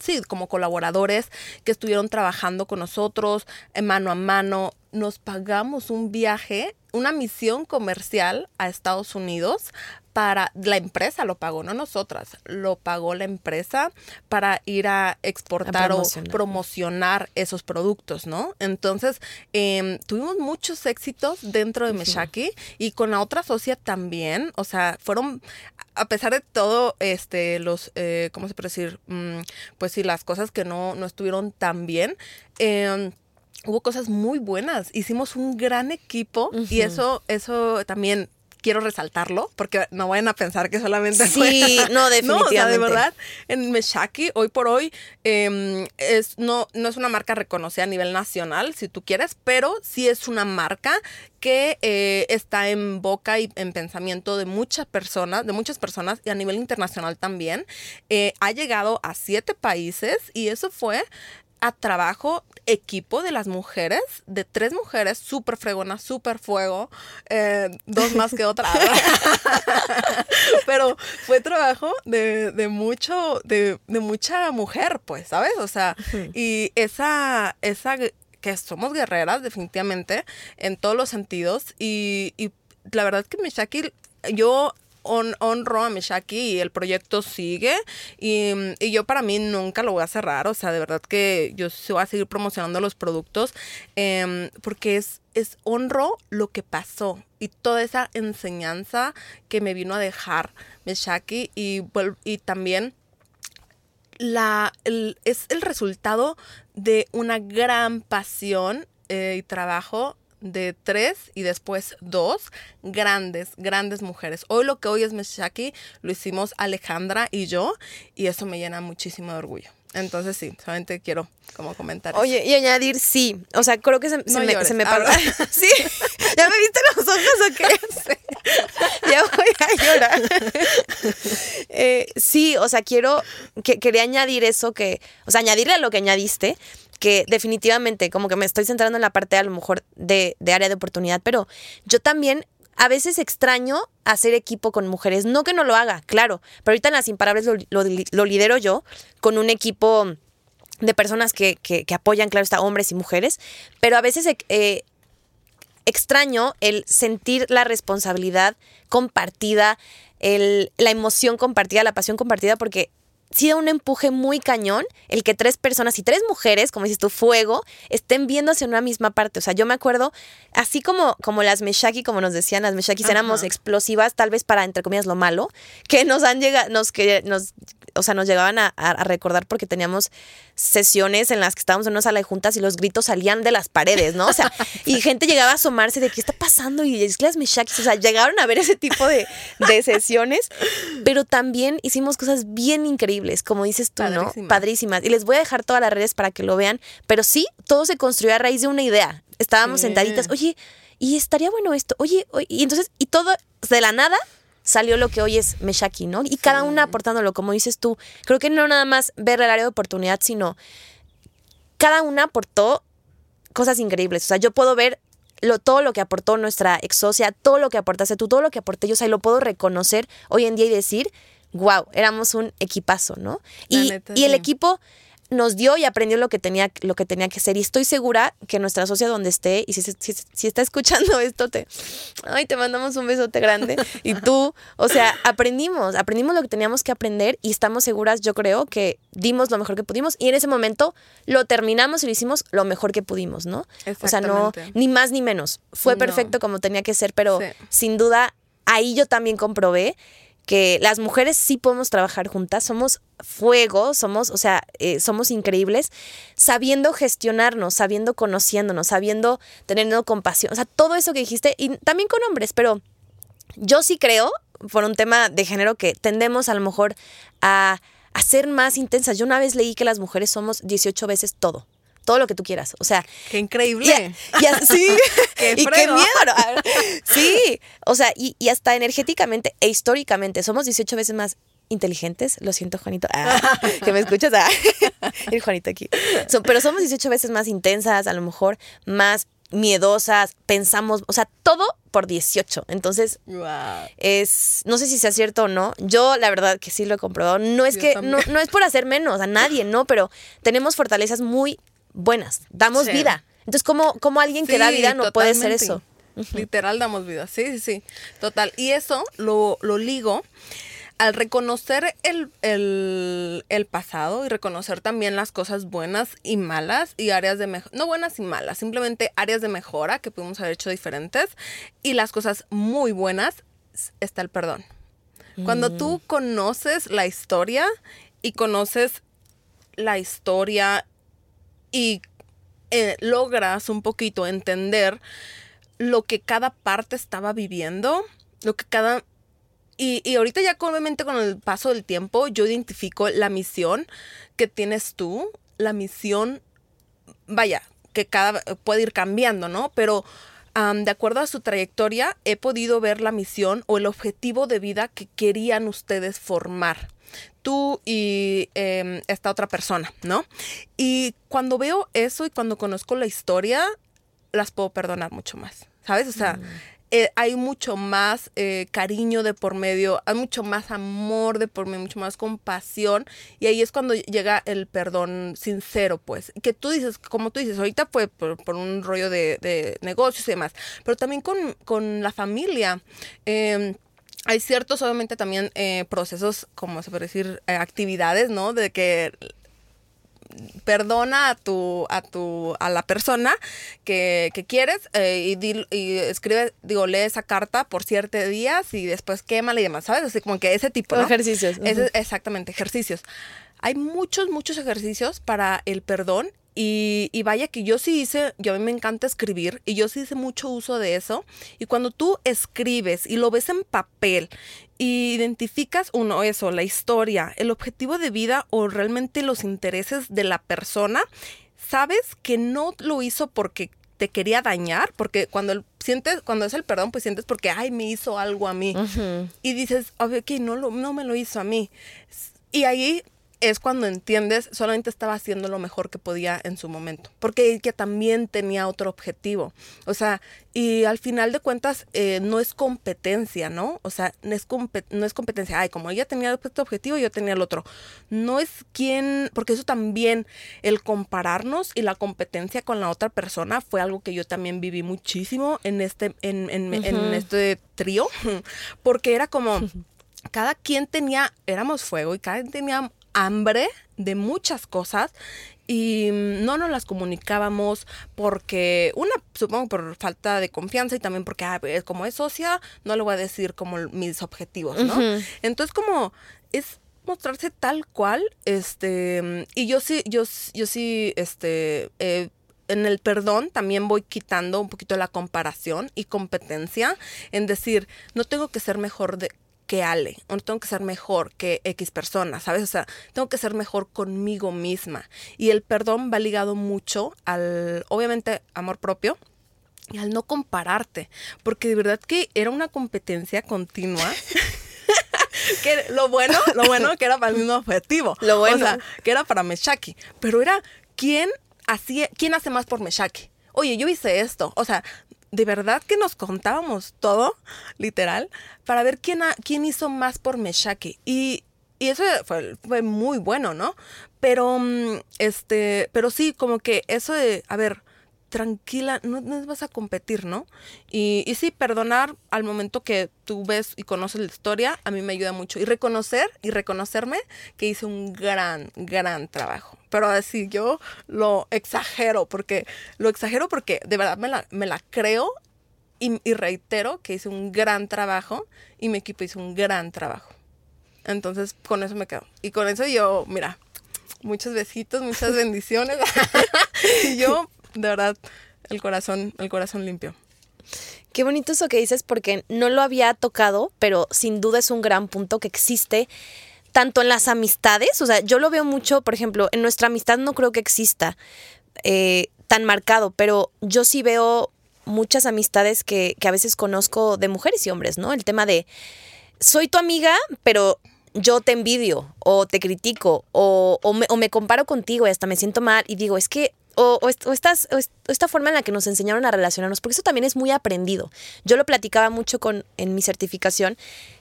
sí, como colaboradores que estuvieron trabajando con nosotros eh, mano a mano. Nos pagamos un viaje, una misión comercial a Estados Unidos para la empresa lo pagó, no nosotras, lo pagó la empresa para ir a exportar o promocionar esos productos, ¿no? Entonces, em, tuvimos muchos éxitos dentro de Meshaki y con la otra socia también, o sea, fueron, a pesar de todo, este, los, eh, ¿cómo se puede decir? Mm, pues sí, las cosas que no, no estuvieron tan bien. Eh, hubo cosas muy buenas. Hicimos un gran equipo y eso, eso también quiero resaltarlo porque no vayan a pensar que solamente sí [LAUGHS] no [LAUGHS] definitivamente no, de verdad en Meshaki hoy por hoy em, es no no es una marca reconocida a nivel nacional si tú quieres pero sí es una marca que eh, está en boca y en pensamiento de muchas personas, de muchas personas y a nivel internacional también. Eh, ha llegado a siete países y eso fue a trabajo equipo de las mujeres, de tres mujeres, súper fregonas, súper fuego, eh, dos más que otra. [LAUGHS] Pero fue trabajo de, de mucho, de, de, mucha mujer, pues, ¿sabes? O sea, y esa, esa que somos guerreras, definitivamente, en todos los sentidos. Y, y la verdad es que Mishaki, yo honro a Mishaki y el proyecto sigue. Y, yo para mí nunca lo voy a cerrar. O sea, de verdad que yo voy a seguir promocionando los productos em, porque es, es honro lo que pasó y toda esa enseñanza que me vino a dejar Mishaki y, y también la, es el resultado de una gran pasión eh, y trabajo de tres y después dos grandes, grandes mujeres. Hoy lo que hoy es Meshaki lo hicimos Alejandra y yo y eso me llena muchísimo de orgullo. Entonces sí, solamente quiero como comentar. Oye, y añadir sí. O sea, creo que se, me, se me paró. [LAUGHS] sí, ¿ya me viste los ojos o qué? [LAUGHS] [LAUGHS] ya voy a llorar. Eh, sí, o sea, quiero, que, quería añadir eso que, o sea, añadirle a lo que añadiste, que definitivamente como que me estoy centrando en la parte a lo mejor de, de área de oportunidad, pero yo también a veces extraño hacer equipo con mujeres. No que no lo haga, claro, pero ahorita en las imparables lo, lidero yo con un equipo de personas que, que, apoyan, claro está, hombres y mujeres, pero a veces eh, extraño el sentir la responsabilidad compartida, el, la emoción compartida, la pasión compartida, porque sí da un empuje muy cañón el que tres personas y tres mujeres, como dices tú, fuego, estén viendo hacia una misma parte. O sea, yo me acuerdo, así como, como las Meshaki, como nos decían, las Meshakis éramos explosivas, tal vez para, entre comillas, lo malo, que nos han llegado, nos, que nos o sea, nos llegaban a, recordar porque teníamos sesiones en las que estábamos en una sala de juntas y los gritos salían de las paredes, ¿no? O sea, [LAUGHS] y gente llegaba a asomarse de qué está pasando y es que las meshakis, o sea, llegaron a ver ese tipo de, sesiones, pero también hicimos cosas bien increíbles, como dices tú, ¿no? Padrísimas. Y les voy a dejar todas las redes para que lo vean, pero sí, todo se construyó a raíz de una idea. Estábamos sentaditas, oye, y estaría bueno esto, oye, oye, y entonces, y todo de la nada salió lo que hoy es Meshaki, ¿no? Y cada una aportándolo, como dices tú. Creo que no nada más ver el área de oportunidad, sino cada una aportó cosas increíbles. O sea, yo puedo ver lo, todo lo que aportó nuestra ex socia, todo lo que aportaste tú, todo lo que aporté yo, o sea, y lo puedo reconocer hoy en día y decir, wow, éramos un equipazo, ¿no? Y, neta, y el sí. equipo nos dio y aprendió lo que tenía, lo que tenía que ser. Y estoy segura que nuestra socia donde esté, y si, si, si está escuchando [LAUGHS] esto, te, ay, te mandamos un besote grande. Y tú, o sea, aprendimos, aprendimos lo que teníamos que aprender y estamos seguras, yo creo, que dimos lo mejor que pudimos. Y en ese momento lo terminamos y lo hicimos lo mejor que pudimos, ¿no? O sea, no, ni más ni menos. Fue No. perfecto como tenía que ser, pero Sí. sin duda ahí yo también comprobé que las mujeres sí podemos trabajar juntas, somos fuego, somos, o sea, eh, somos increíbles, sabiendo gestionarnos, sabiendo conociéndonos, sabiendo teniendo compasión, o sea, todo eso que dijiste, y también con hombres, pero yo sí creo, por un tema de género, que tendemos a lo mejor a, a ser más intensas. Yo una vez leí que las mujeres somos 18 veces todo. Todo lo que tú quieras. O sea, Qué increíble. y, a- y a- sí, [LAUGHS] Qué [LAUGHS] y qué frego. miedo. Sí, o sea, y, y hasta energéticamente e históricamente somos 18 veces más inteligentes. Lo siento, Juanito. Ah, [LAUGHS] que me escuchas. Ah, el Juanito aquí. So- pero somos 18 veces más intensas, a lo mejor más miedosas, pensamos, o sea, todo por 18. Entonces, Wow. es, no sé si sea cierto o no, yo la verdad que sí lo he comprobado, no es Yo que, no, no es por hacer menos a nadie, no, pero tenemos fortalezas muy buenas, damos Sí. vida. Entonces, ¿cómo, cómo alguien que da vida no puede ser eso? Literal damos vida, sí, sí, sí, total. Y eso lo, lo ligo al reconocer el, el, el pasado y reconocer también las cosas buenas y malas y áreas de mejora, no buenas y malas, simplemente áreas de mejora que pudimos haber hecho diferentes y las cosas muy buenas está el perdón. Cuando tú conoces la historia y conoces la historia y eh, logras un poquito entender lo que cada parte estaba viviendo, lo que cada... Y, y ahorita ya obviamente con el paso del tiempo yo identifico la misión que tienes tú, la misión, vaya, que cada puede ir cambiando, ¿no? Pero de acuerdo a su trayectoria he podido ver la misión o el objetivo de vida que querían ustedes formar tú y em, esta otra persona, ¿no? Y cuando veo eso y cuando conozco la historia, las puedo perdonar mucho más, ¿sabes? O sea, eh, hay mucho más eh, cariño de por medio, hay mucho más amor de por medio, mucho más compasión. Y ahí es cuando llega el perdón sincero, pues. Que tú dices, como tú dices, ahorita fue por, por un rollo de, de negocios y demás, pero también con, con la familia. em, hay ciertos, obviamente, también eh, procesos, como se puede decir, eh, actividades, ¿no? De que perdona a tu a tu a la persona que, que quieres eh, y, di- y escribe digo lee esa carta por ciertos días y después quémala y demás sabes así como que ese tipo Como ¿no? ejercicios, Ese- exactamente ejercicios hay muchos muchos ejercicios para el perdón y, y vaya que yo sí hice, yo a mí me encanta escribir y yo sí hice mucho uso de eso. Y cuando tú escribes y lo ves en papel y identificas uno, eso, la historia, el objetivo de vida o realmente los intereses de la persona, sabes que no lo hizo porque te quería dañar, porque cuando el- sientes, cuando es el perdón, pues sientes porque, ay, me hizo algo a mí y dices, ok, no, lo, no me lo hizo a mí. Y ahí es cuando entiendes, solamente estaba haciendo lo mejor que podía en su momento, porque ella también tenía otro objetivo. O sea, y al final de cuentas eh, no es competencia, ¿no? O sea, no es, no es competencia, ay, como ella tenía este objetivo, yo tenía el otro. No es quien, porque eso también, el compararnos y la competencia con la otra persona fue algo que yo también viví muchísimo en este, en, en- este trío, [LAUGHS] porque era como [LAUGHS] cada quien tenía, éramos fuego y cada quien tenía hambre de muchas cosas y no nos las comunicábamos porque, una, supongo por falta de confianza y también porque ah, como es socia, no le voy a decir como mis objetivos, ¿no? Entonces como es mostrarse tal cual, este, y yo sí, yo, yo sí, este, eh, en el perdón también voy quitando un poquito la comparación y competencia en decir, no tengo que ser mejor de que Ale, o no tengo que ser mejor que X persona, ¿sabes? O sea, tengo que ser mejor conmigo misma. Y el perdón va ligado mucho al, obviamente, amor propio, y al no compararte, porque de verdad que era una competencia continua. [LAUGHS] que lo bueno, lo bueno que era para el mismo objetivo. Lo bueno. O sea, que era para Meshaki, pero era quién hacía quién hace más por Meshaki. Oye, yo hice esto, o sea, de verdad que nos contábamos todo, literal, para ver quién, quién hizo más por Meshake. Y, y eso fue, fue, muy bueno, ¿no? Pero, mm, este, pero sí, como que eso de, a ver, tranquila, no, no vas a competir, ¿no? Y, y, sí, perdonar al momento que tú ves y conoces la historia, a mí me ayuda mucho. Y reconocer y reconocerme que hice un gran, gran trabajo. Pero así yo lo exagero, porque lo exagero porque de verdad me la, me la creo y, y reitero que hice un gran trabajo y mi equipo hizo un gran trabajo. Entonces, con eso me quedo. Y con eso yo, mira, muchos besitos, muchas [LAUGHS] bendiciones. [LAUGHS] [LAUGHS] y yo de verdad, el corazón, el corazón limpio. Qué bonito eso que dices porque no lo había tocado, pero sin duda es un gran punto que existe tanto en las amistades, o sea, yo lo veo mucho, por ejemplo, en nuestra amistad no creo que exista eh, tan marcado, pero yo sí veo muchas amistades que, que a veces conozco de mujeres y hombres, ¿no? El tema de, soy tu amiga, pero yo te envidio o te critico o, o, me, o, me, comparo contigo y hasta me siento mal y digo, es que o, o, estas, esta forma en la que nos enseñaron a relacionarnos, porque eso también es muy aprendido. Yo lo platicaba mucho con, en mi certificación,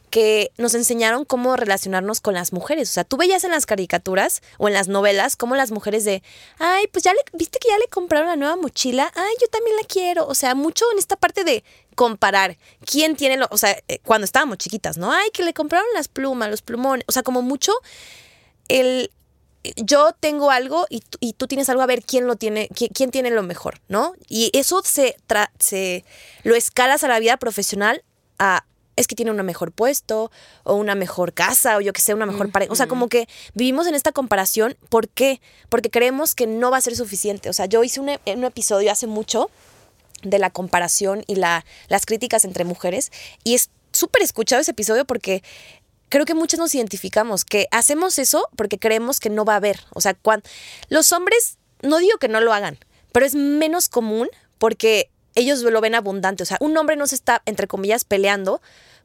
que nos enseñaron cómo relacionarnos con las mujeres. O sea, tú veías en las caricaturas o en las novelas cómo las mujeres de, ay, pues ya le, viste que ya le compraron la nueva mochila, ay, yo también la quiero. O sea, mucho en esta parte de comparar quién tiene lo, o sea, eh, cuando estábamos chiquitas, ¿no? Ay, que le compraron las plumas, los plumones, o sea, como mucho el, yo tengo algo y, y, tú tienes algo a ver quién lo tiene, quién, quién tiene lo mejor, ¿no? Y eso se, se lo escalas a la vida profesional a es que tiene un mejor puesto o una mejor casa o yo que sé, una mejor pareja. O sea, como que vivimos en esta comparación. ¿Por qué? Porque creemos que no va a ser suficiente. O sea, yo hice un, un episodio hace mucho de la comparación y la, las críticas entre mujeres y es súper escuchado ese episodio porque creo que muchos nos identificamos, que hacemos eso porque creemos que no va a haber. O sea, cuando, los hombres, no digo que no lo hagan, pero es menos común porque ellos lo ven abundante. O sea, un hombre no se está, entre comillas, peleando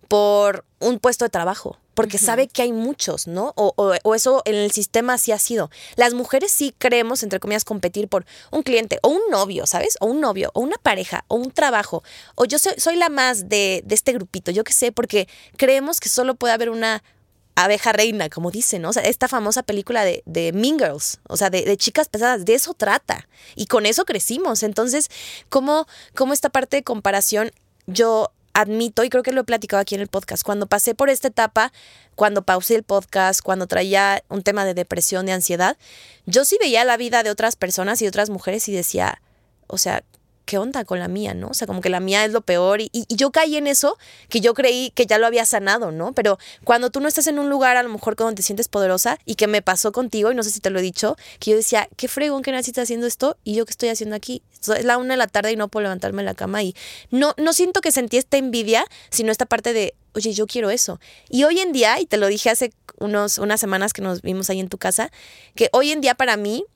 por un puesto de trabajo, porque sabe que hay muchos, ¿no? O, o, eso en el sistema sí ha sido. Las mujeres sí creemos, entre comillas, competir por un cliente o un novio, ¿sabes? O un novio, o una pareja, o un trabajo. O yo soy, soy la más de, de este grupito, yo qué sé, porque creemos que solo puede haber una abeja reina, como dicen, ¿no? O sea, esta famosa película de, de Mean Girls, o sea, de, de, chicas pesadas, de eso trata. Y con eso crecimos. Entonces, ¿cómo, cómo esta parte de comparación yo admito, y creo que lo he platicado aquí en el podcast, cuando pasé por esta etapa, cuando pausé el podcast, cuando traía un tema de depresión, de ansiedad, yo sí veía la vida de otras personas y otras mujeres y decía, o sea, ¿qué onda con la mía, no? O sea, como que la mía es lo peor y, y, yo caí en eso que yo creí que ya lo había sanado, ¿no? Pero cuando tú no estás en un lugar a lo mejor donde te sientes poderosa y que me pasó contigo, y no sé si te lo he dicho, que yo decía, qué fregón que Nancy está haciendo esto y yo qué estoy haciendo aquí. Es la una de la tarde y no puedo levantarme de la cama y no, no siento que sentí esta envidia, sino esta parte de, oye, yo quiero eso. Y hoy en día, y te lo dije hace unos, unas semanas que nos vimos ahí en tu casa, que hoy en día para mí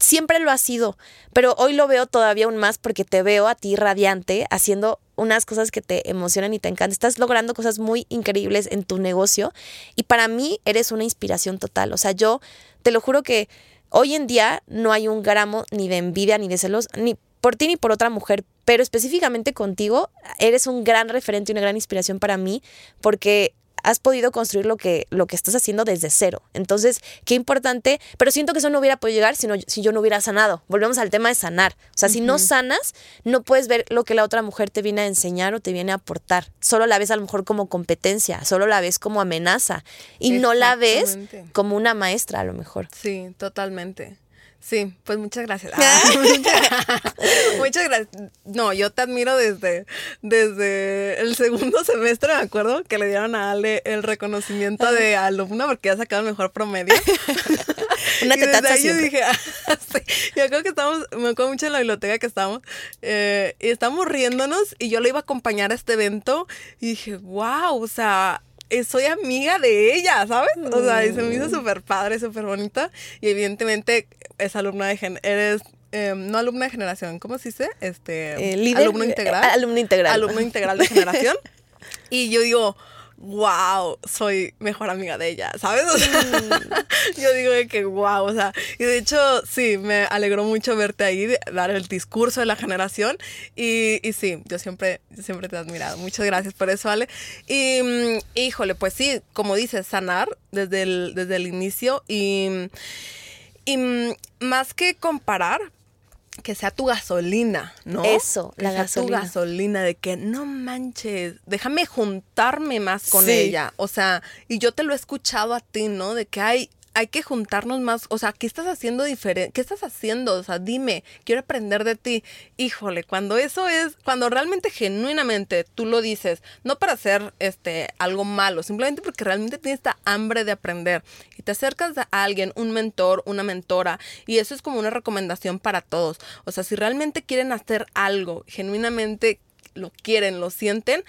siempre lo ha sido, pero hoy lo veo todavía aún más porque te veo a ti radiante haciendo unas cosas que te emocionan y te encantan. Estás logrando cosas muy increíbles en tu negocio y para mí eres una inspiración total. O sea, yo te lo juro que hoy en día no hay un gramo ni de envidia ni de celos, ni por ti ni por otra mujer, pero específicamente contigo, eres un gran referente y una gran inspiración para mí porque has podido construir lo que, lo que estás haciendo desde cero. Entonces, qué importante, pero siento que eso no hubiera podido llegar si, no, si yo no hubiera sanado. Volvemos al tema de sanar. O sea, uh -huh. si no sanas, no puedes ver lo que la otra mujer te viene a enseñar o te viene a aportar. Solo la ves a lo mejor como competencia, solo la ves como amenaza y no la ves como una maestra a lo mejor. Sí, totalmente. Sí, pues muchas gracias. [LAUGHS] Ah, [LAUGHS] muchas gracias. No, yo te admiro desde, desde el segundo [LAUGHS] semestre, me acuerdo, que le dieron a Ale el reconocimiento de alumna porque ha sacado el mejor promedio. Una y desde ahí yo dije, ah, sí. yo creo que estamos, me acuerdo mucho en la biblioteca que estábamos, eh, y estábamos riéndonos y yo le iba a acompañar a este evento y dije, wow, o sea, soy amiga de ella, ¿sabes? O sea, y se me hizo súper padre, súper bonita. Y evidentemente es alumna de gen eres eh, no alumna de generación, ¿cómo se dice? Este, eh, líder, alumno integral. alumno integral. Alumno integral de generación. [LAUGHS] y yo digo, wow, soy mejor amiga de ella, ¿sabes? [LAUGHS] yo digo que wow, o sea, y de hecho sí, me alegró mucho verte ahí, dar el discurso de la generación y, y sí, yo siempre, siempre te he admirado. Muchas gracias por eso, Ale. Y mm, híjole, pues sí, como dices, sanar desde el, desde el inicio y, y mm, más que comparar, que sea tu gasolina, ¿no? Eso, la gasolina. Tu gasolina de que no manches, déjame juntarme más con ella. O sea, y yo te lo he escuchado a ti, ¿no? De que hay hay que juntarnos más, o sea, ¿qué estás haciendo diferente? ¿Qué estás haciendo? O sea, dime, quiero aprender de ti. Híjole, cuando eso es, cuando realmente genuinamente tú lo dices, no para hacer este algo malo, simplemente porque realmente tienes esta hambre de aprender y te acercas a alguien, un mentor, una mentora, y eso es como una recomendación para todos. O sea, si realmente quieren hacer algo, genuinamente lo quieren, lo sienten,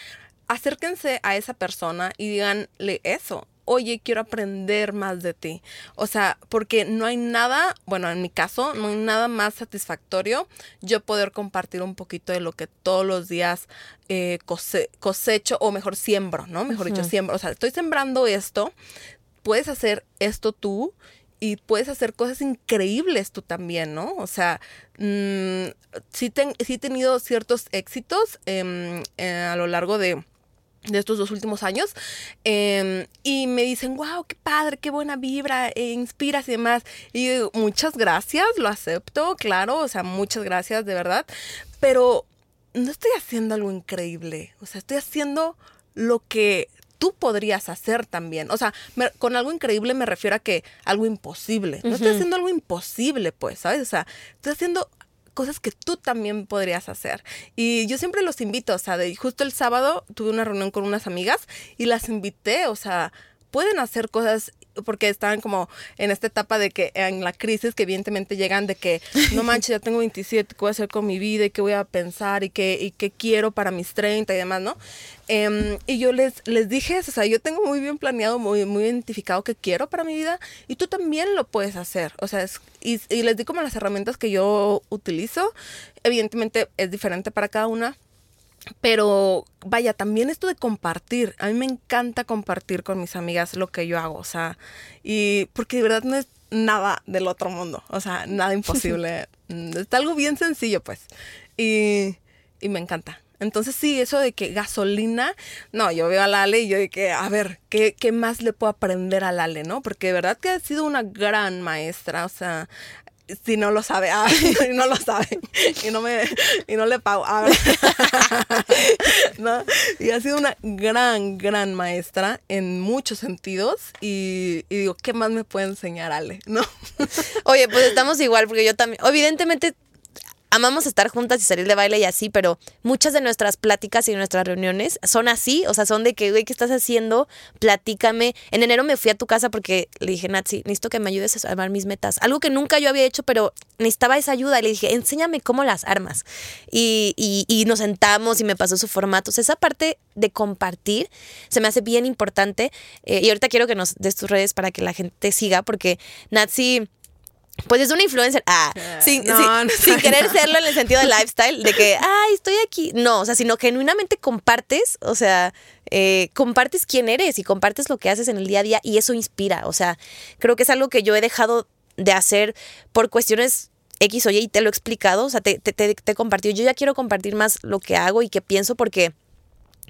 acérquense a esa persona y díganle eso oye, quiero aprender más de ti. O sea, porque no hay nada, bueno, en mi caso, no hay nada más satisfactorio yo poder compartir un poquito de lo que todos los días eh, cosecho, o mejor siembro, ¿no? Mejor dicho, siembro. O sea, estoy sembrando esto, puedes hacer esto tú y puedes hacer cosas increíbles tú también, ¿no? O sea, mm, sí, he tenido ciertos éxitos em, eh, a lo largo de de estos dos últimos años em, y me dicen, wow, qué padre, qué buena vibra, e inspiras y demás. Y muchas gracias, lo acepto, claro, o sea, muchas gracias, de verdad, pero no estoy haciendo algo increíble, o sea, estoy haciendo lo que tú podrías hacer también. O sea, con algo increíble me refiero a que algo imposible. No estoy haciendo algo imposible, pues, ¿sabes? O sea, estoy haciendo cosas que tú también podrías hacer. Y yo siempre los invito, o sea, de, justo el sábado tuve una reunión con unas amigas y las invité, o sea, pueden hacer cosas porque estaban como en esta etapa de que en la crisis que evidentemente llegan de que no [LAUGHS] manches, ya tengo 27, ¿qué voy a hacer con mi vida y qué voy a pensar y qué, y qué quiero para mis 30 y demás, ¿no? Em, y yo les, les dije eso, o sea, yo tengo muy bien planeado, muy, muy identificado qué quiero para mi vida y tú también lo puedes hacer, o sea, y, y les di como las herramientas que yo utilizo, evidentemente es diferente para cada una, pero vaya, también esto de compartir. A mí me encanta compartir con mis amigas lo que yo hago, o sea, y porque de verdad no es nada del otro mundo, o sea, nada imposible. [LAUGHS] es algo bien sencillo, pues. Y, y me encanta. Entonces sí, eso de que gasolina, no, yo veo a Lale y yo de que, a ver, ¿qué, ¿qué más le puedo aprender a Lale, no? Porque de verdad que ha sido una gran maestra, o sea, si no lo sabe, ah, [LAUGHS] [LAUGHS] y no lo sabe, y no me, y no le pago, ah, [LAUGHS] ¿no? Y ha sido una gran, gran maestra en muchos sentidos, y, y, digo, ¿qué más me puede enseñar Ale? ¿No? Oye, pues estamos igual, porque yo también, evidentemente amamos estar juntas y salir de baile y así, pero muchas de nuestras pláticas y nuestras reuniones son así, o sea, son de que, güey, ¿qué estás haciendo? Platícame. En enero me fui a tu casa porque le dije, Natsi, necesito que me ayudes a armar mis metas. Algo que nunca yo había hecho, pero necesitaba esa ayuda. Y le dije, enséñame cómo las armas. Y, y, nos sentamos y me pasó su formato. O sea, esa parte de compartir se me hace bien importante. Eh, y ahorita quiero que nos des tus redes para que la gente siga, porque Natsi pues es una influencer. Ah, sin, querer serlo en el sentido de lifestyle, de que, ay, estoy aquí. No, o sea, sino genuinamente compartes, o sea, eh, compartes quién eres y compartes lo que haces en el día a día y eso inspira. O sea, creo que es algo que yo he dejado de hacer por cuestiones X o Y y te lo he explicado, o sea, te, te, te, te he compartido. Yo ya quiero compartir más lo que hago y que pienso porque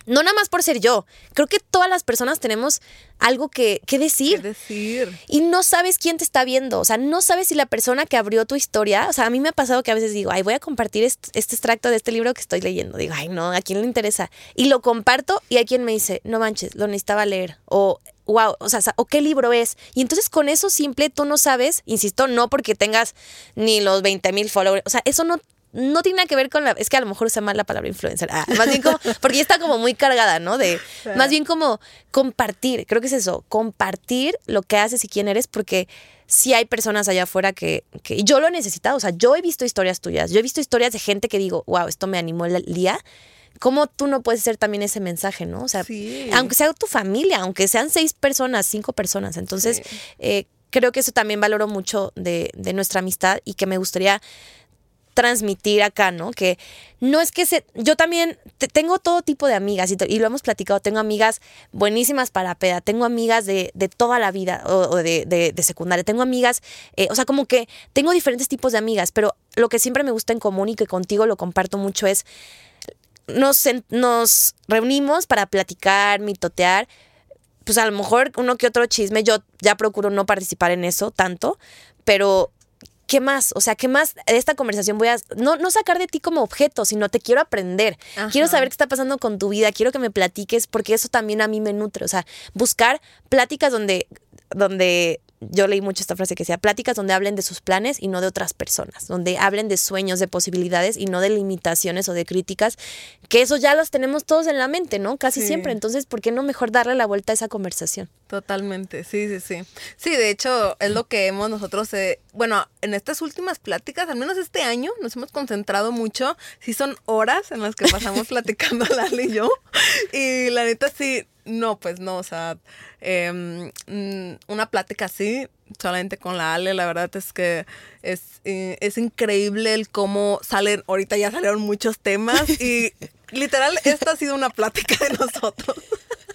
no nada más por ser yo. Creo que todas las personas tenemos algo que, decir. decir. Y no sabes quién te está viendo. O sea, no sabes si la persona que abrió tu historia. O sea, a mí me ha pasado que a veces digo, ay, voy a compartir este, extracto de este libro que estoy leyendo. Digo, ay, no, ¿a quién le interesa? Y lo comparto y hay quien me dice, no manches, lo necesitaba leer. O wow, o sea, o qué libro es. Y entonces con eso simple tú no sabes, insisto, no porque tengas ni los 20 mil followers, o sea, eso no no tiene nada que ver con la. Es que a lo mejor usa mal la palabra influencer. Ah, más bien como. [LAUGHS] Porque ya está como muy cargada, ¿no? De. Más bien como compartir. Creo que es eso. Compartir lo que haces y quién eres, porque sí hay personas allá afuera que, que. Yo lo he necesitado. O sea, yo he visto historias tuyas. Yo he visto historias de gente que digo, wow, esto me animó el día. ¿Cómo tú no puedes ser también ese mensaje, no? O sea, aunque sea tu familia, aunque sean seis personas, cinco personas. Entonces, eh, creo que eso también valoro mucho de, de nuestra amistad y que me gustaría transmitir acá, ¿no? Que no es que se... Yo también tengo todo tipo de amigas y, lo hemos platicado, tengo amigas buenísimas para peda, tengo amigas de, toda la vida o, de, secundaria, tengo amigas, eh, o sea, como que tengo diferentes tipos de amigas, pero lo que siempre me gusta en común y que contigo lo comparto mucho es, nos, nos reunimos para platicar, mitotear, pues a lo mejor uno que otro chisme, yo ya procuro no participar en eso tanto, pero ¿qué más? O sea, ¿qué más de esta conversación voy a no, no sacar de ti como objeto, sino te quiero aprender. Quiero saber qué está pasando con tu vida, quiero que me platiques porque eso también a mí me nutre, o sea, buscar pláticas donde donde yo leí mucho esta frase que decía, pláticas donde hablen de sus planes y no de otras personas, donde hablen de sueños, de posibilidades y no de limitaciones o de críticas, que eso ya los tenemos todos en la mente, ¿no? Casi siempre. Entonces, ¿por qué no mejor darle la vuelta a esa conversación? Totalmente, sí, sí, sí. Sí, de hecho, es lo que hemos nosotros, eh, bueno, en estas últimas pláticas, al menos este año, nos hemos concentrado mucho, sí son horas en las que pasamos platicando [LAUGHS] Lali y yo, y la neta sí, no, pues no, o sea, em, mm, una plática así, solamente con la Ale, la verdad es que es, eh, es increíble el cómo salen, ahorita ya salieron muchos temas y [LAUGHS] literal, esta ha sido una plática de nosotros.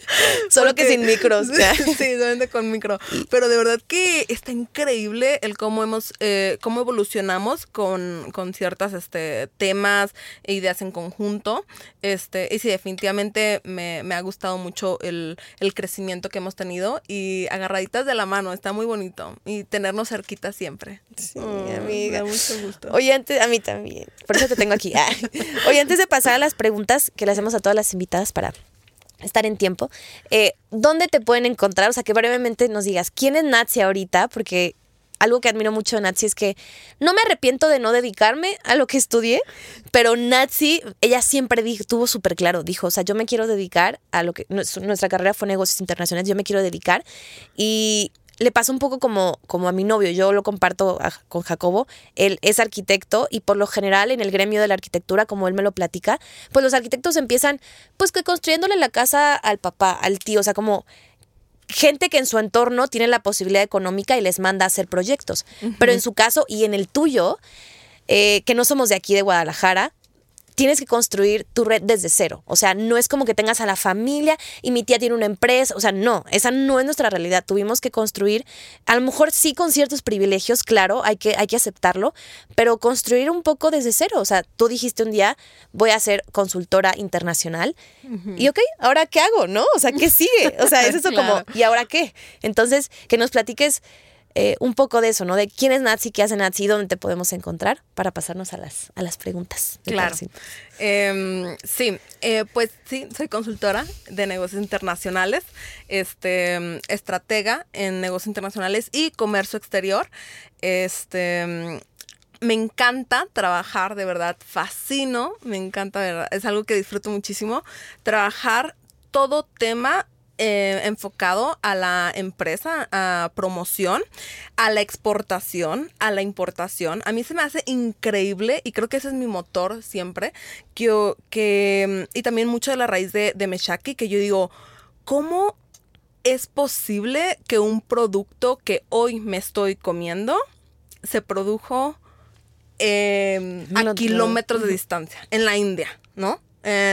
[LAUGHS] Solo que sin micros. [LAUGHS] [LAUGHS] Sí, solamente con micro. Pero de verdad que está increíble el cómo hemos, eh, cómo evolucionamos con, con ciertas este, temas e ideas en conjunto. Este, y sí, definitivamente me, ha gustado mucho el, crecimiento que hemos tenido y agarraditas de la mano, está muy bonito. Y tenernos cerquita siempre. Sí, amiga. mucho gusto. Oye, antes, a mí también. Por eso te tengo aquí. Oye, antes de pasar a las preguntas que le hacemos a todas las invitadas para estar en tiempo. Eh, ¿Dónde te pueden encontrar? O sea, que brevemente nos digas, ¿quién es Nazi ahorita? Porque algo que admiro mucho de Nazi es que no me arrepiento de no dedicarme a lo que estudié, pero Nazi, ella siempre dijo, tuvo súper claro, dijo, o sea, yo me quiero dedicar a lo que nuestra carrera fue negocios internacionales, yo me quiero dedicar y le pasa un poco como, como a mi novio, yo lo comparto con Jacobo, él es arquitecto y por lo general en el gremio de la arquitectura, como él me lo platica, pues los arquitectos empiezan pues que construyéndole la casa al papá, al tío, o sea, como gente que en su entorno tiene la posibilidad económica y les manda a hacer proyectos. Pero en su caso y en el tuyo, eh, que no somos de aquí de Guadalajara, tienes que construir tu red desde cero. O sea, no es como que tengas a la familia y mi tía tiene una empresa. O sea, no, esa no es nuestra realidad. Tuvimos que construir, a lo mejor sí con ciertos privilegios, claro, hay que, hay que aceptarlo, pero construir un poco desde cero. O sea, tú dijiste un día, voy a ser consultora internacional. Y ok, ¿ahora qué hago? ¿No? O sea, ¿qué sigue? O sea, es eso como, [LAUGHS] ¿y ahora qué? Entonces, que nos platiques eh, un poco de eso, ¿no? De quién es Nazi, qué hace Nazi, dónde te podemos encontrar para pasarnos a las, a las preguntas. Claro. Em, sí, eh, pues sí, soy consultora de negocios internacionales, este, estratega en negocios internacionales y comercio exterior. Este me encanta trabajar, de verdad, fascino, me encanta, verdad, es algo que disfruto muchísimo, trabajar todo tema eh, enfocado a la empresa, a promoción, a la exportación, a la importación. A mí se me hace increíble y creo que ese es mi motor siempre. Que, que y también mucho de la raíz de, de Meshaki, que yo digo, ¿cómo es posible que un producto que hoy me estoy comiendo se produjo em, a kilómetros de distancia, en la India, ¿no?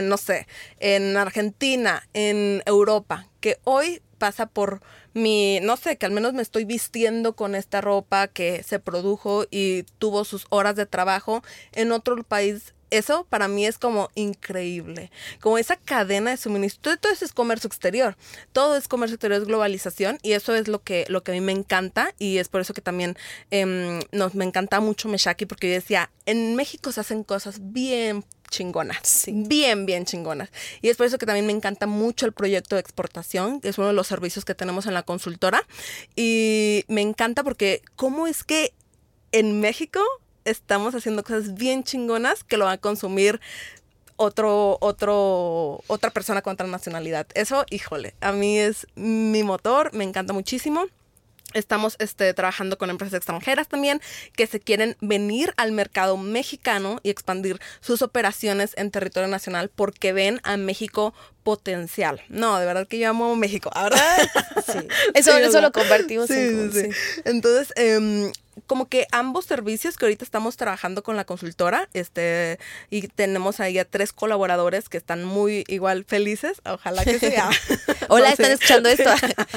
no sé, en Argentina, en Europa, que hoy pasa por mi, no sé, que al menos me estoy vistiendo con esta ropa que se produjo y tuvo sus horas de trabajo en otro país. Eso para mí es como increíble. Como esa cadena de suministro. Todo eso es comercio exterior. Todo es comercio exterior, es globalización. Y eso es lo que, lo que a mí me encanta. Y es por eso que también em, nos, me encanta mucho Meshaki. Porque yo decía, en México se hacen cosas bien chingonas. Bien, bien chingonas. Y es por eso que también me encanta mucho el proyecto de exportación, que es uno de los servicios que tenemos en la consultora. Y me encanta porque cómo es que en México estamos haciendo cosas bien chingonas que lo va a consumir otro, otro, otra persona con otra nacionalidad. Eso, híjole, a mí es mi motor, me encanta muchísimo. Estamos este, trabajando con empresas extranjeras también que se quieren venir al mercado mexicano y expandir sus operaciones en territorio nacional porque ven a México potencial. No, de verdad que yo amo México, ¿verdad? [LAUGHS] Sí. Eso, eso lo compartimos. Sí, sí, Entonces, em, como que ambos servicios que ahorita estamos trabajando con la consultora, este, y tenemos ahí a tres colaboradores que están muy igual felices, ojalá que sea. [LAUGHS] Hola, ¿están escuchando esto?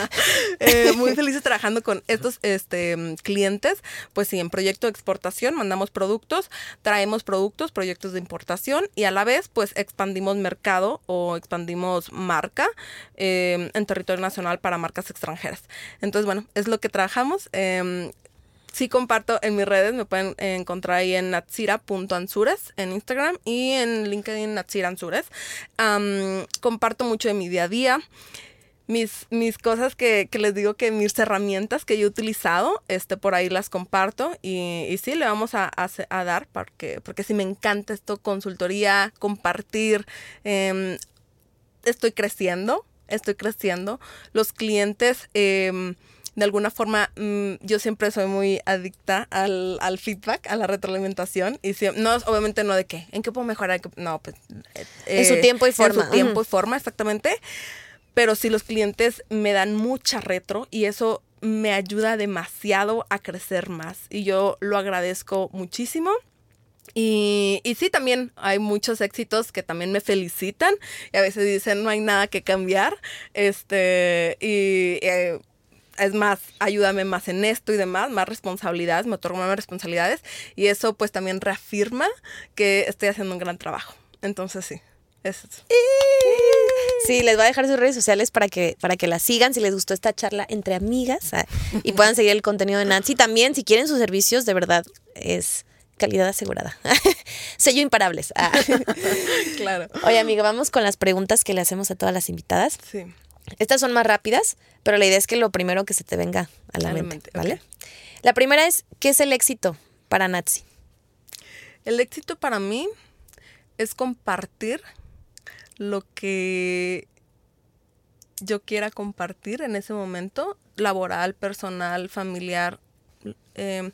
[LAUGHS] eh, muy felices trabajando con estos este, clientes, pues sí, en proyecto de exportación mandamos productos, traemos productos, proyectos de importación y a la vez pues expandimos mercado o expandimos marca eh, en territorio nacional para marcas extranjeras. Entonces, bueno, es lo que trabajamos. Eh, sí comparto en mis redes, me pueden encontrar ahí en natsira.ansures en Instagram y en LinkedIn Natsira comparto mucho de mi día a día. Mis, mis cosas que, les digo que mis herramientas que yo he utilizado, este, por ahí las comparto y, y sí, le vamos a, a, dar porque, porque sí me encanta esto, consultoría, compartir. Em, estoy creciendo, estoy creciendo. Los clientes... Eh, de alguna forma mm, yo siempre soy muy adicta al, feedback, a la retroalimentación. Y no, obviamente no de qué, en qué puedo mejorar, no, pues... en su eh, tiempo y forma. En su tiempo y forma, exactamente. Pero sí los clientes me dan mucha retro y eso me ayuda demasiado a crecer más. Y yo lo agradezco muchísimo. Y, y, sí, también hay muchos éxitos que también me felicitan y a veces dicen no hay nada que cambiar. Este, y eh, es más, ayúdame más en esto y demás, más responsabilidades, me otorga más responsabilidades y eso pues también reafirma que estoy haciendo un gran trabajo. Entonces sí, es eso. Sí, les voy a dejar sus redes sociales para que, para que la sigan si les gustó esta charla entre amigas ah, y puedan seguir el contenido de Nancy. También, si quieren sus servicios, de verdad, es calidad asegurada. [LAUGHS] Sello imparables. Ah. [LAUGHS] claro. Oye, amiga, vamos con las preguntas que le hacemos a todas las invitadas. Sí. Estas son más rápidas, pero la idea es que lo primero que se te venga a la, mente, ¿vale? La primera es, ¿qué es el éxito para Natsi? El éxito para mí es compartir lo que yo quiera compartir en ese momento, laboral, personal, familiar, em,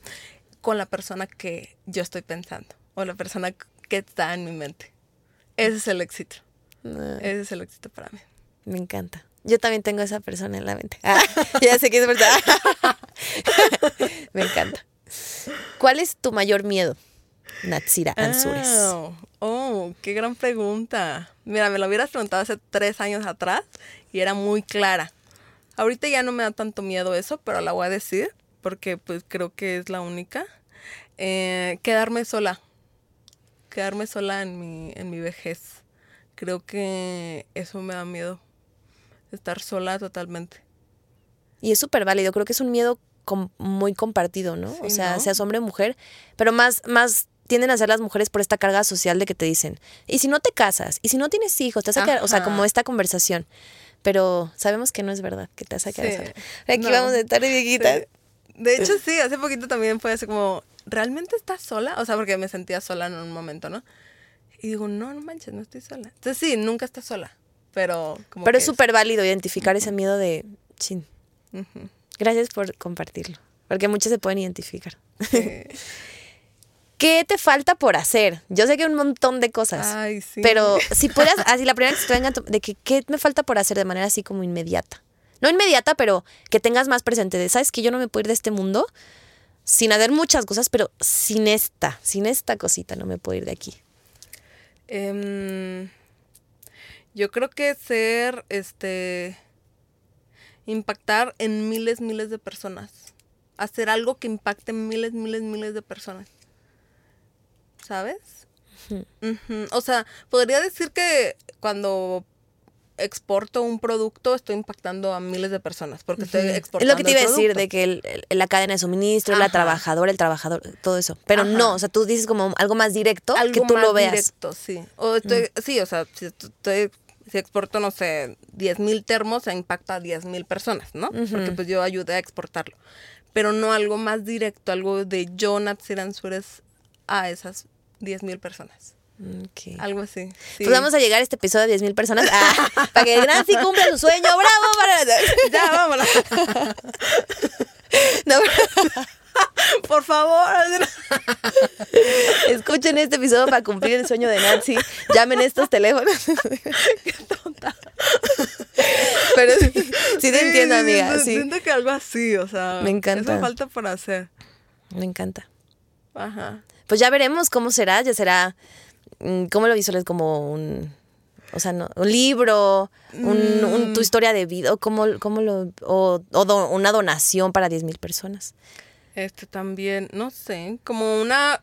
con la persona que yo estoy pensando o la persona que está en mi mente. Ese es el éxito. Ah. Ese es el éxito para mí. Me encanta. Yo también tengo esa persona en la mente. Ah, [LAUGHS] ya sé que es verdad. [LAUGHS] Me encanta. ¿Cuál es tu mayor miedo, Natsira Ansures? Oh, oh, qué gran pregunta. Mira, me lo hubieras preguntado hace tres años atrás y era muy clara. Ahorita ya no me da tanto miedo eso, pero la voy a decir porque pues creo que es la única. Eh, quedarme sola. Quedarme sola en mi, en mi vejez. Creo que eso me da miedo estar sola totalmente. Y es súper válido, creo que es un miedo muy compartido, ¿no? o sea, seas hombre o mujer, pero más, más tienden a ser las mujeres por esta carga social de que te dicen, y si no te casas, y si no tienes hijos, te vas a quedar, o sea, como esta conversación. Pero sabemos que no es verdad, que te vas a quedar sola. Aquí vamos a estar viejita. De hecho, sí, hace poquito también fue así como, ¿realmente estás sola? O sea, porque me sentía sola en un momento, ¿no? Y digo, no, no manches, no estoy sola. Entonces sí, nunca estás sola. Pero, pero es súper válido identificar ese miedo de chin. Gracias por compartirlo, porque muchos se pueden identificar. [LAUGHS] ¿Qué te falta por hacer? Yo sé que hay un montón de cosas, pero [LAUGHS] si puedas, así la primera que te venga de que qué me falta por hacer de manera así como inmediata. No inmediata, pero que tengas más presente de, ¿sabes que yo no me puedo ir de este mundo sin hacer muchas cosas, pero sin esta, sin esta cosita no me puedo ir de aquí? Eh, yo creo que ser, este, impactar en miles, miles de personas. Hacer algo que impacte en miles, miles, miles de personas. ¿Sabes? O sea, podría decir que cuando exporto un producto, estoy impactando a miles de personas porque estoy exportando. Es lo que te iba a decir, de que la cadena de suministro, la trabajadora, el trabajador, todo eso. Pero no, o sea, tú dices como algo más directo que tú lo veas. directo, sí. O estoy, Sí, o sea, estoy si exporto, no sé, 10 mil termos, se impacta a 10 mil personas, ¿no? Porque pues yo ayudé a exportarlo. Pero no algo más directo, algo de yo, Natsiran a esas 10 mil personas. Okay. Algo así. Pues vamos a llegar a este episodio a 10 mil personas ah, [LAUGHS] para que gran sí cumpla su sueño. ¡Bravo! Para... [LAUGHS] Ya, vámonos. [LAUGHS] no, Por favor. [LAUGHS] Escuchen este episodio para cumplir el sueño de Nancy. Llamen estos teléfonos. [LAUGHS] Qué tonta. Pero sí, te entiendo, amiga. Sí. Siento que algo así, o sea. Me encanta. Eso falta por hacer. Me encanta. Ajá. Pues ya veremos cómo será, ya será, mm, ¿cómo lo visuales? Como un, o sea, no, un libro, un, un- tu Mm. historia de vida, o cómo, cómo lo, o, o do- una donación para 10 mil personas. Este también, no sé, como una,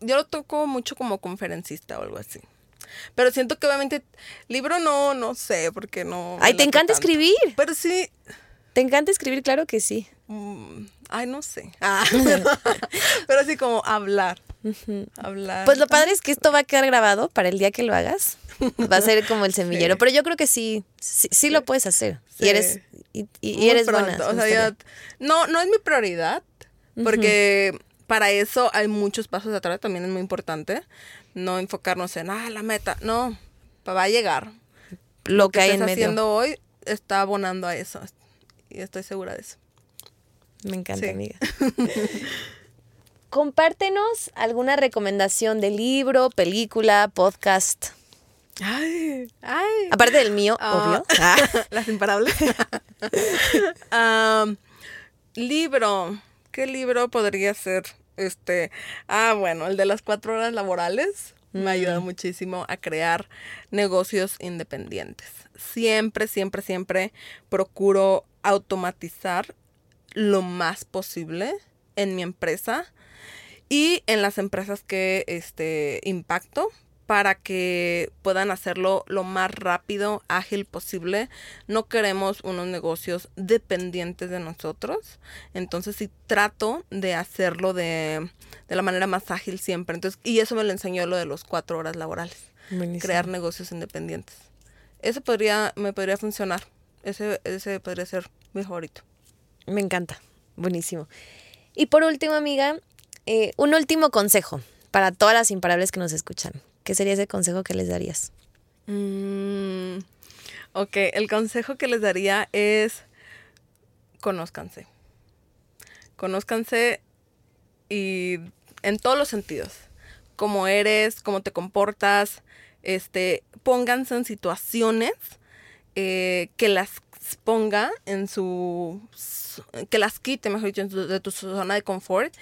yo lo toco mucho como conferencista o algo así. Pero siento que obviamente libro no, no sé, porque no. Ay, te encanta tanto. escribir. Pero sí, ¿Te encanta escribir? Claro que sí. mm, ay, no sé. Ah, pero, [LAUGHS] pero así como hablar, hablar. Pues lo padre es que esto va a quedar grabado para el día que lo hagas. Va a ser como el [LAUGHS] semillero. Sí. Pero yo creo que sí, sí, sí lo puedes hacer. Y eres, y, y- y Muy eres pronto, buena. O me sea, ya- gustaría. no, no es mi prioridad, porque para eso hay muchos pasos atrás, también es muy importante. No enfocarnos en, ah, la meta. No, va a llegar. Lo que hay en medio. haciendo hoy está abonando a eso. Y estoy segura de eso. Me encanta, Sí. amiga. [LAUGHS] Compártenos alguna recomendación de libro, película, podcast. Ay, ay. Aparte del mío, Ah. obvio. Ah. [LAUGHS] Las imparables. Am, [LAUGHS] libro. ¿Qué libro podría ser? Este. Ah, bueno, el de las cuatro horas laborales. Me ayuda muchísimo a crear negocios independientes. Siempre, siempre, siempre procuro automatizar lo más posible en mi empresa y en las empresas que este impacto para que puedan hacerlo lo más rápido, ágil posible. No queremos unos negocios dependientes de nosotros. Entonces sí trato de hacerlo de, de la manera más ágil siempre. Entonces, y eso me lo enseñó lo de los cuatro horas laborales. Buenísimo. Crear negocios independientes. Eso podría, me podría funcionar. Ese, ese podría ser mi favorito. Me encanta. Buenísimo. Y por último, amiga, eh, un último consejo para todas las imparables que nos escuchan. ¿Qué sería ese consejo que les darías? Mm, ok, el consejo que les daría es conózcanse. Conózcanse y en todos los sentidos. Cómo eres, cómo te comportas, este, pónganse en situaciones eh, que las ponga en su que las quite, mejor dicho, de tu zona de confort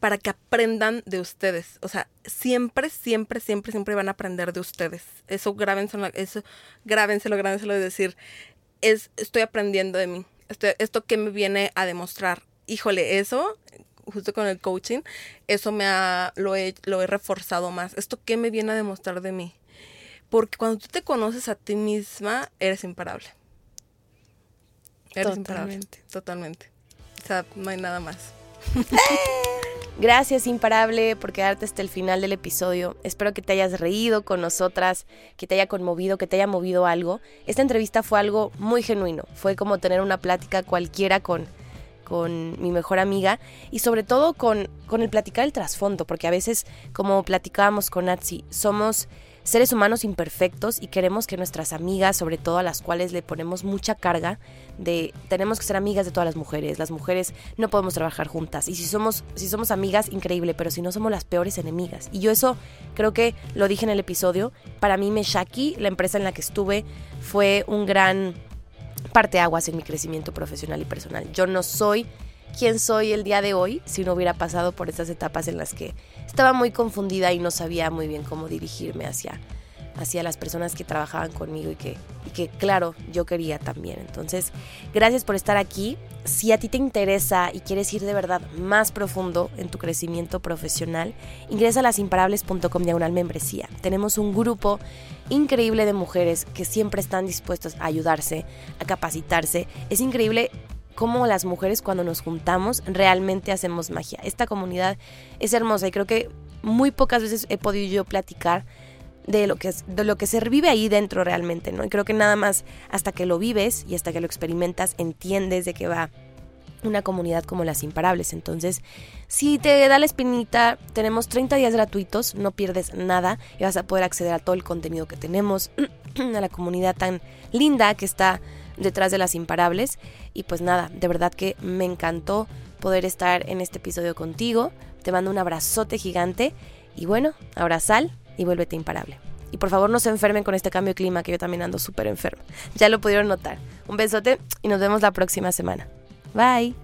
para que aprendan de ustedes. O sea, siempre, siempre, siempre, siempre van a aprender de ustedes. Eso grábenselo, eso grábenselo, grábenselo de decir, es, estoy aprendiendo de mí. Esto, esto que me viene a demostrar. Híjole, eso, justo con el coaching, eso me ha, lo he, lo he reforzado más. Esto que me viene a demostrar de mí. Porque cuando tú te conoces a ti misma, eres imparable. Eres imparable. Totalmente. Totalmente. O sea, no hay nada más. [LAUGHS] Gracias, Imparable, por quedarte hasta el final del episodio. Espero que te hayas reído con nosotras, que te haya conmovido, que te haya movido algo. Esta entrevista fue algo muy genuino. Fue como tener una plática cualquiera con, con mi mejor amiga y sobre todo con, con el platicar el trasfondo, porque a veces, como platicábamos con Natsi, somos seres humanos imperfectos y queremos que nuestras amigas, sobre todo a las cuales le ponemos mucha carga, de tenemos que ser amigas de todas las mujeres, las mujeres no podemos trabajar juntas y si somos si somos amigas increíble, pero si no somos las peores enemigas. Y yo eso creo que lo dije en el episodio, para mí Meshaki, la empresa en la que estuve, fue un gran parteaguas en mi crecimiento profesional y personal. Yo no soy quien soy el día de hoy si no hubiera pasado por estas etapas en las que estaba muy confundida y no sabía muy bien cómo dirigirme hacia, hacia las personas que trabajaban conmigo y que, y que, claro, yo quería también. Entonces, gracias por estar aquí. Si a ti te interesa y quieres ir de verdad más profundo en tu crecimiento profesional, ingresa a lasimparables.com diagonal membresía. Tenemos un grupo increíble de mujeres que siempre están dispuestas a ayudarse, a capacitarse. Es increíble cómo las mujeres cuando nos juntamos realmente hacemos magia. Esta comunidad es hermosa y creo que muy pocas veces he podido yo platicar de lo que es, de lo que se vive ahí dentro realmente, ¿no? Y creo que nada más hasta que lo vives y hasta que lo experimentas entiendes de qué va una comunidad como las imparables. Entonces, si te da la espinita, tenemos 30 días gratuitos, no pierdes nada y vas a poder acceder a todo el contenido que tenemos, [CLEARS THROAT] a la comunidad tan linda que está detrás de las imparables. Y pues nada, de verdad que me encantó poder estar en este episodio contigo. Te mando un abrazote gigante y bueno, abrazal y vuélvete imparable. Y por favor no se enfermen con este cambio de clima que yo también ando súper enferma. [LAUGHS] Ya lo pudieron notar. Un besote y nos vemos la próxima semana. Bye.